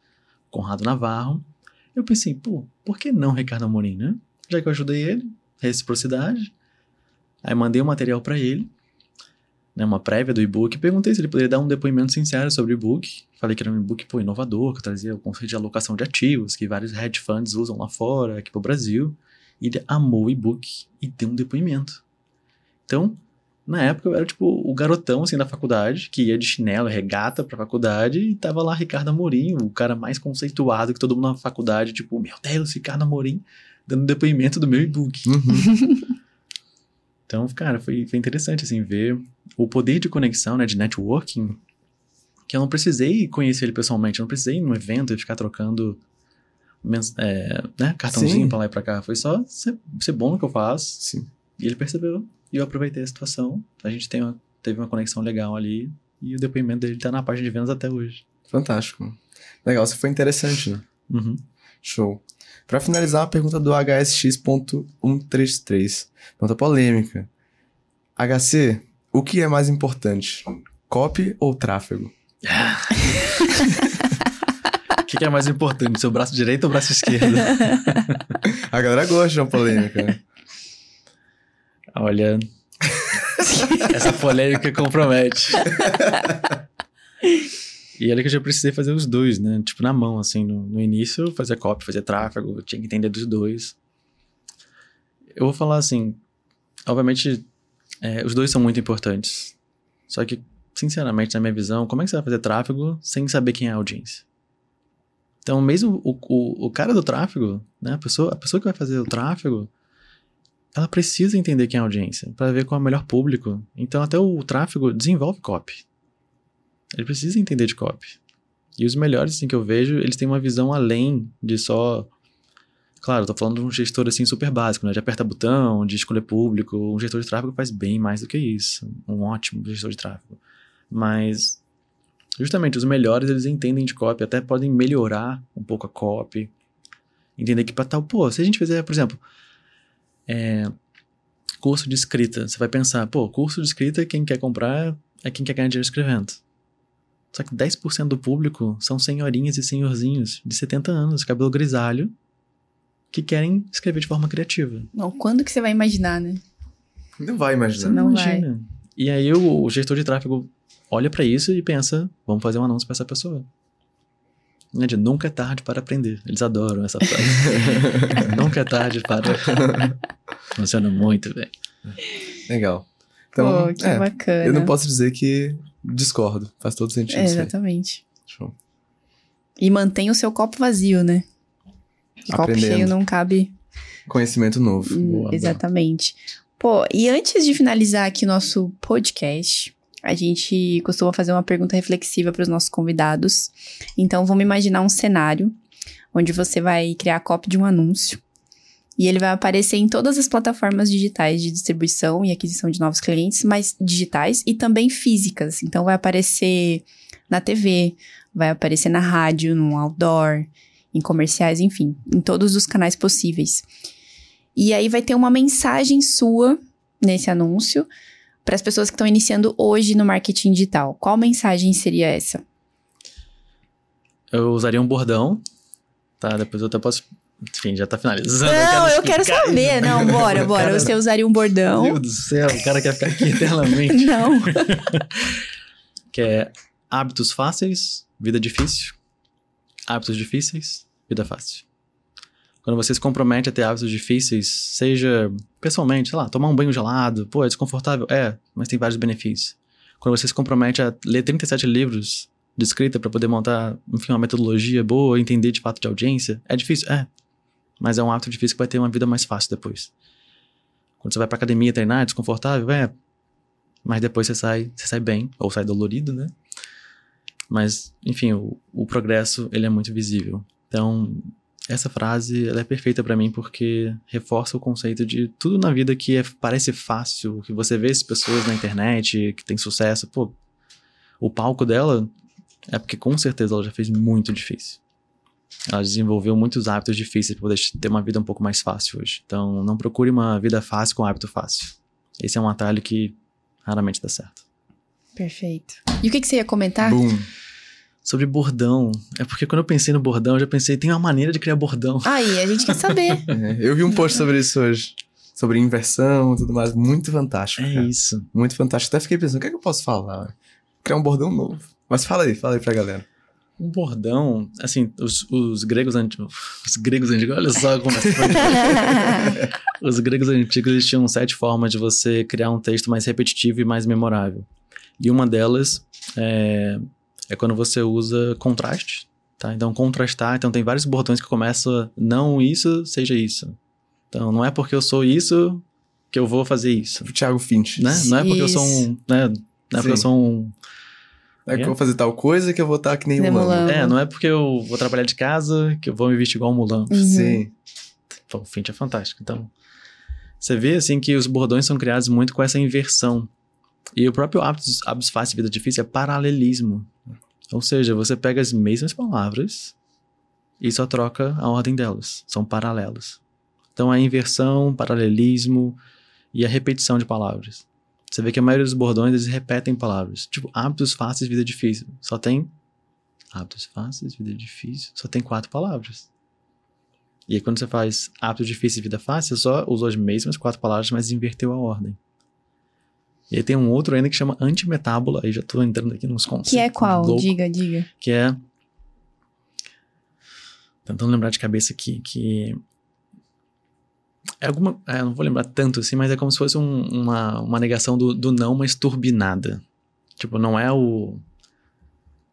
Conrado Navarro. Eu pensei, pô, por que não Ricardo Amorim, né? Já que eu ajudei ele, reciprocidade. Aí mandei o material para ele, né, uma prévia do e-book, perguntei se ele poderia dar um depoimento sincero sobre o e-book. Falei que era um e-book pô, inovador, que trazia o conceito de alocação de ativos, que vários hedge funds usam lá fora, aqui pro Brasil. E ele amou o e-book e deu um depoimento. Então, na época eu era tipo o garotão assim da faculdade, que ia de chinelo, regata pra faculdade, e tava lá Ricardo Amorim, o cara mais conceituado que todo mundo na faculdade, tipo, meu Deus, Ricardo Amorim, dando depoimento do meu e-book. Uhum. Então, cara, foi, foi interessante, assim, ver o poder de conexão, né, de networking, que eu não precisei conhecer ele pessoalmente, eu não precisei ir num evento e ficar trocando é, né, cartãozinho Sim. pra lá e pra cá. Foi só ser, ser bom no que eu faço. Sim. E ele percebeu, e eu aproveitei a situação. A gente tem uma- teve uma conexão legal ali, e o depoimento dele tá na página de vendas até hoje. Fantástico. Legal, isso foi interessante, né? Uhum. Show. Pra finalizar, a pergunta do HSX.133. Pergunta polêmica. HC, o que é mais importante? Copy ou tráfego? O que, que é mais importante, seu braço direito ou braço esquerdo? A galera gosta de uma polêmica, né? Olha. essa polêmica compromete. E olha que eu já precisei fazer os dois, né? Tipo, na mão, assim. No, no início, eu fazia copy, tráfego, tinha que entender dos dois. Eu vou falar assim. Obviamente, É, os dois são muito importantes. Só que, sinceramente, na minha visão, como é que você vai fazer tráfego sem saber quem é a audiência? Então, mesmo o, o, o cara do tráfego, né, a, pessoa, a pessoa que vai fazer o tráfego, ela precisa entender quem é a audiência para ver qual é o melhor público. Então, até o tráfego desenvolve copy. Ele precisa entender de copy. E os melhores, assim, que eu vejo, eles têm uma visão além de só. Claro, eu tô falando de um gestor, assim, super básico, né? De aperta botão, de escolher público. Um gestor de tráfego faz bem mais do que isso. Um ótimo gestor de tráfego. Mas justamente os melhores eles entendem de copy, até podem melhorar um pouco a copy. Entender que para tal, pô, se a gente fizer, por exemplo, é, curso de escrita, você vai pensar, pô, curso de escrita, quem quer comprar é quem quer ganhar dinheiro escrevendo. Só que 10% do público são senhorinhas e senhorzinhos de 70 anos, cabelo grisalho, que querem escrever de forma criativa. Não, quando que você vai imaginar, né? Não vai imaginar. Não Imagina. vai. E aí o, o gestor de tráfego olha pra isso e pensa, vamos fazer um anúncio pra essa pessoa. Né, de nunca é tarde para aprender. Eles adoram essa frase. nunca é tarde para. Funciona muito bem. Legal. Então, Pô, que é, bacana. eu não posso dizer que discordo. Faz todo sentido É, exatamente. Show. E mantém o seu copo vazio, né? Copo cheio não cabe. Conhecimento novo. Hum, Boa, exatamente. Pô, e antes de finalizar aqui o nosso podcast, a gente costuma fazer uma pergunta reflexiva para os nossos convidados. Então, vamos imaginar um cenário onde você vai criar a copy de um anúncio. E ele vai aparecer em todas as plataformas digitais de distribuição e aquisição de novos clientes, mas digitais e também físicas. Então, vai aparecer na TV, vai aparecer na rádio, no outdoor, em comerciais, enfim, em todos os canais possíveis. E aí vai ter uma mensagem sua nesse anúncio para as pessoas que estão iniciando hoje no marketing digital. Qual mensagem seria essa? Eu usaria um bordão, tá? Depois eu até posso. Enfim, já tá finalizando. Não, eu quero explicar saber. isso. Não, bora, bora. Cara, Você usaria um bordão? Meu Deus do céu, o cara quer ficar aqui eternamente. Não. que é hábitos fáceis, vida difícil. Hábitos difíceis, vida fácil. Quando você se compromete a ter hábitos difíceis, seja pessoalmente, sei lá, tomar um banho gelado, pô, é desconfortável? É, mas tem vários benefícios. Quando você se compromete a ler 37 livros de escrita para poder montar, enfim, uma metodologia boa, entender de fato de audiência, é difícil? É. Mas é um hábito difícil que vai ter uma vida mais fácil depois. Quando você vai pra academia treinar, é desconfortável? É. Mas depois você sai, você sai bem, ou sai dolorido, né? Mas, enfim, o, o progresso, ele é muito visível. Então, essa frase, ela é perfeita pra mim porque reforça o conceito de tudo na vida que é, parece fácil, que você vê essas pessoas na internet, que tem sucesso, pô, o palco dela é porque com certeza ela já fez muito difícil. Ela desenvolveu muitos hábitos difíceis para poder ter uma vida um pouco mais fácil hoje. Então, não procure uma vida fácil com hábito fácil. Esse é um atalho que raramente dá certo. Perfeito. E o que, que você ia comentar? Boom. Sobre bordão, é porque quando eu pensei no bordão, eu já pensei, tem uma maneira de criar bordão. Aí, a gente quer saber. É, eu vi um post sobre isso hoje. Sobre inversão e tudo mais. Muito fantástico. É cara. isso. Muito fantástico. Até fiquei pensando, o que é que eu posso falar? Criar um bordão novo. Mas fala aí, fala aí pra galera. Um bordão, assim, os, os gregos antigos. Os gregos antigos, olha só como é Os gregos antigos eles tinham sete formas de você criar um texto mais repetitivo e mais memorável. E uma delas é, é quando você usa contraste. Tá? Então, contrastar. Então, tem vários bordões que começam não isso, seja isso. Então, não é porque eu sou isso que eu vou fazer isso. O Thiago Finch. Né? Não é porque eu sou um. Né? Não é porque eu sou um. É que eu vou fazer tal coisa que eu vou estar que nem o Mulan. É, não é porque eu vou trabalhar de casa que eu vou me vestir igual um Mulan. Uhum. Sim. Pô, o Fint é fantástico. Então, você vê assim que os bordões são criados muito com essa inversão. E o próprio hábitos, hábitos fáceis, vida difícil é paralelismo. Ou seja, você pega as mesmas palavras e só troca a ordem delas. São paralelos. Então, a inversão, paralelismo e a repetição de palavras. Você vê que a maioria dos bordões eles repetem palavras. Tipo, hábitos fáceis, vida difícil. Só tem hábitos fáceis, vida difícil. Só tem quatro palavras. E aí, quando você faz hábitos difíceis vida fácil, só usou as mesmas quatro palavras, mas inverteu a ordem. E aí tem um outro ainda que chama antimetábola, aí já tô entrando aqui nos conceitos. Que é qual? louco, Diga, diga. Que é. Tentando lembrar de cabeça aqui, que. É alguma. É, não vou lembrar tanto assim, mas é como se fosse um- uma, uma negação do, do não, mas turbinada. Tipo, não é o.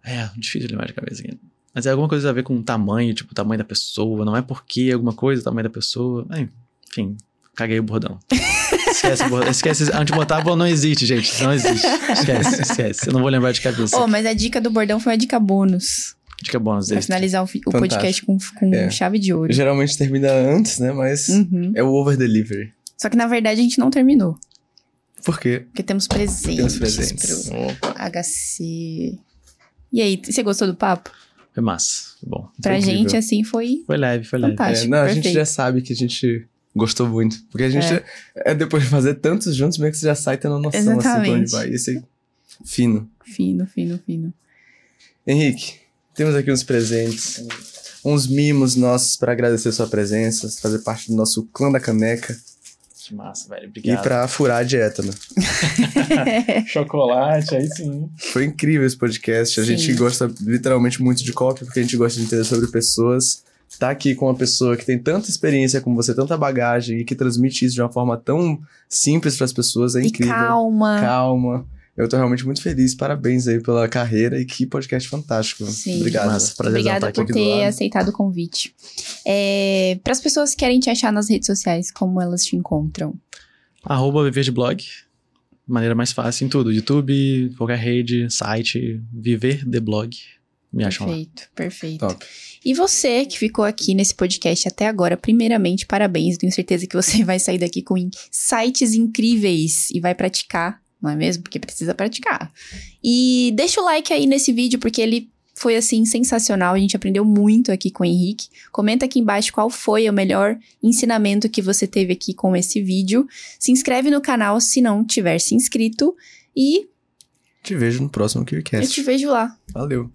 É, difícil de lembrar de cabeça aqui. Mas é alguma coisa a ver com o tamanho, tipo, o tamanho da pessoa. Não é porque alguma coisa, o tamanho da pessoa. É, enfim, caguei o bordão. Esquece. Esquece. Antibotável não existe, gente. Não existe. Esquece, esquece. Eu não vou lembrar de cabeça. Oh, mas a dica do bordão foi a dica bônus. Dica bônus Pra desse. finalizar o, o Fantástico. podcast com, com É. chave de ouro. Geralmente termina antes, né? Mas Uhum. é o over delivery. Só que na verdade a gente não terminou. Por quê? Porque temos presentes. Temos presentes. Pro HC. E aí, você gostou do papo? Foi massa. Bom. Pra incrível. gente, assim, foi Foi leve, foi leve. É, fantástico. não, a perfeito. gente já sabe que a gente gostou muito. Porque a gente, é. depois de fazer tantos juntos, meio que você já sai tendo noção assim pra onde Exatamente. vai. Isso aí, fino. Fino, fino, fino. Henrique, temos aqui uns presentes, uns mimos nossos pra agradecer sua presença, fazer parte do nosso clã da caneca Que massa, velho. e Obrigado. pra furar a dieta, né? Chocolate, aí sim. Foi incrível esse podcast. A Sim. gente gosta literalmente muito de copy, porque a gente gosta de entender sobre pessoas. Tá aqui com uma pessoa que tem tanta experiência como você, tanta bagagem e que transmite isso de uma forma tão simples para as pessoas é e incrível. calma. Calma. Eu tô realmente muito feliz. Parabéns aí pela carreira e que podcast fantástico. Sim. Obrigado. Massa, prazer Obrigada estar por aqui ter aceitado o convite. É, Para as pessoas que querem te achar nas redes sociais, como elas te encontram? Arroba Viver de Blog. Maneira mais fácil em tudo. YouTube, qualquer rede, site, Viver de Blog. Me acham lá. Perfeito, perfeito. Top. E você que ficou aqui nesse podcast até agora, primeiramente, parabéns. Tenho certeza que você vai sair daqui com insights incríveis e vai praticar, não é mesmo? Porque precisa praticar. E deixa o like aí nesse vídeo, porque ele foi, assim, sensacional. A gente aprendeu muito aqui com o Henrique. Comenta aqui embaixo qual foi o melhor ensinamento que você teve aqui com esse vídeo. Se inscreve no canal se não tiver se inscrito. E Te vejo no próximo eu KiwiCast. te vejo lá. Valeu.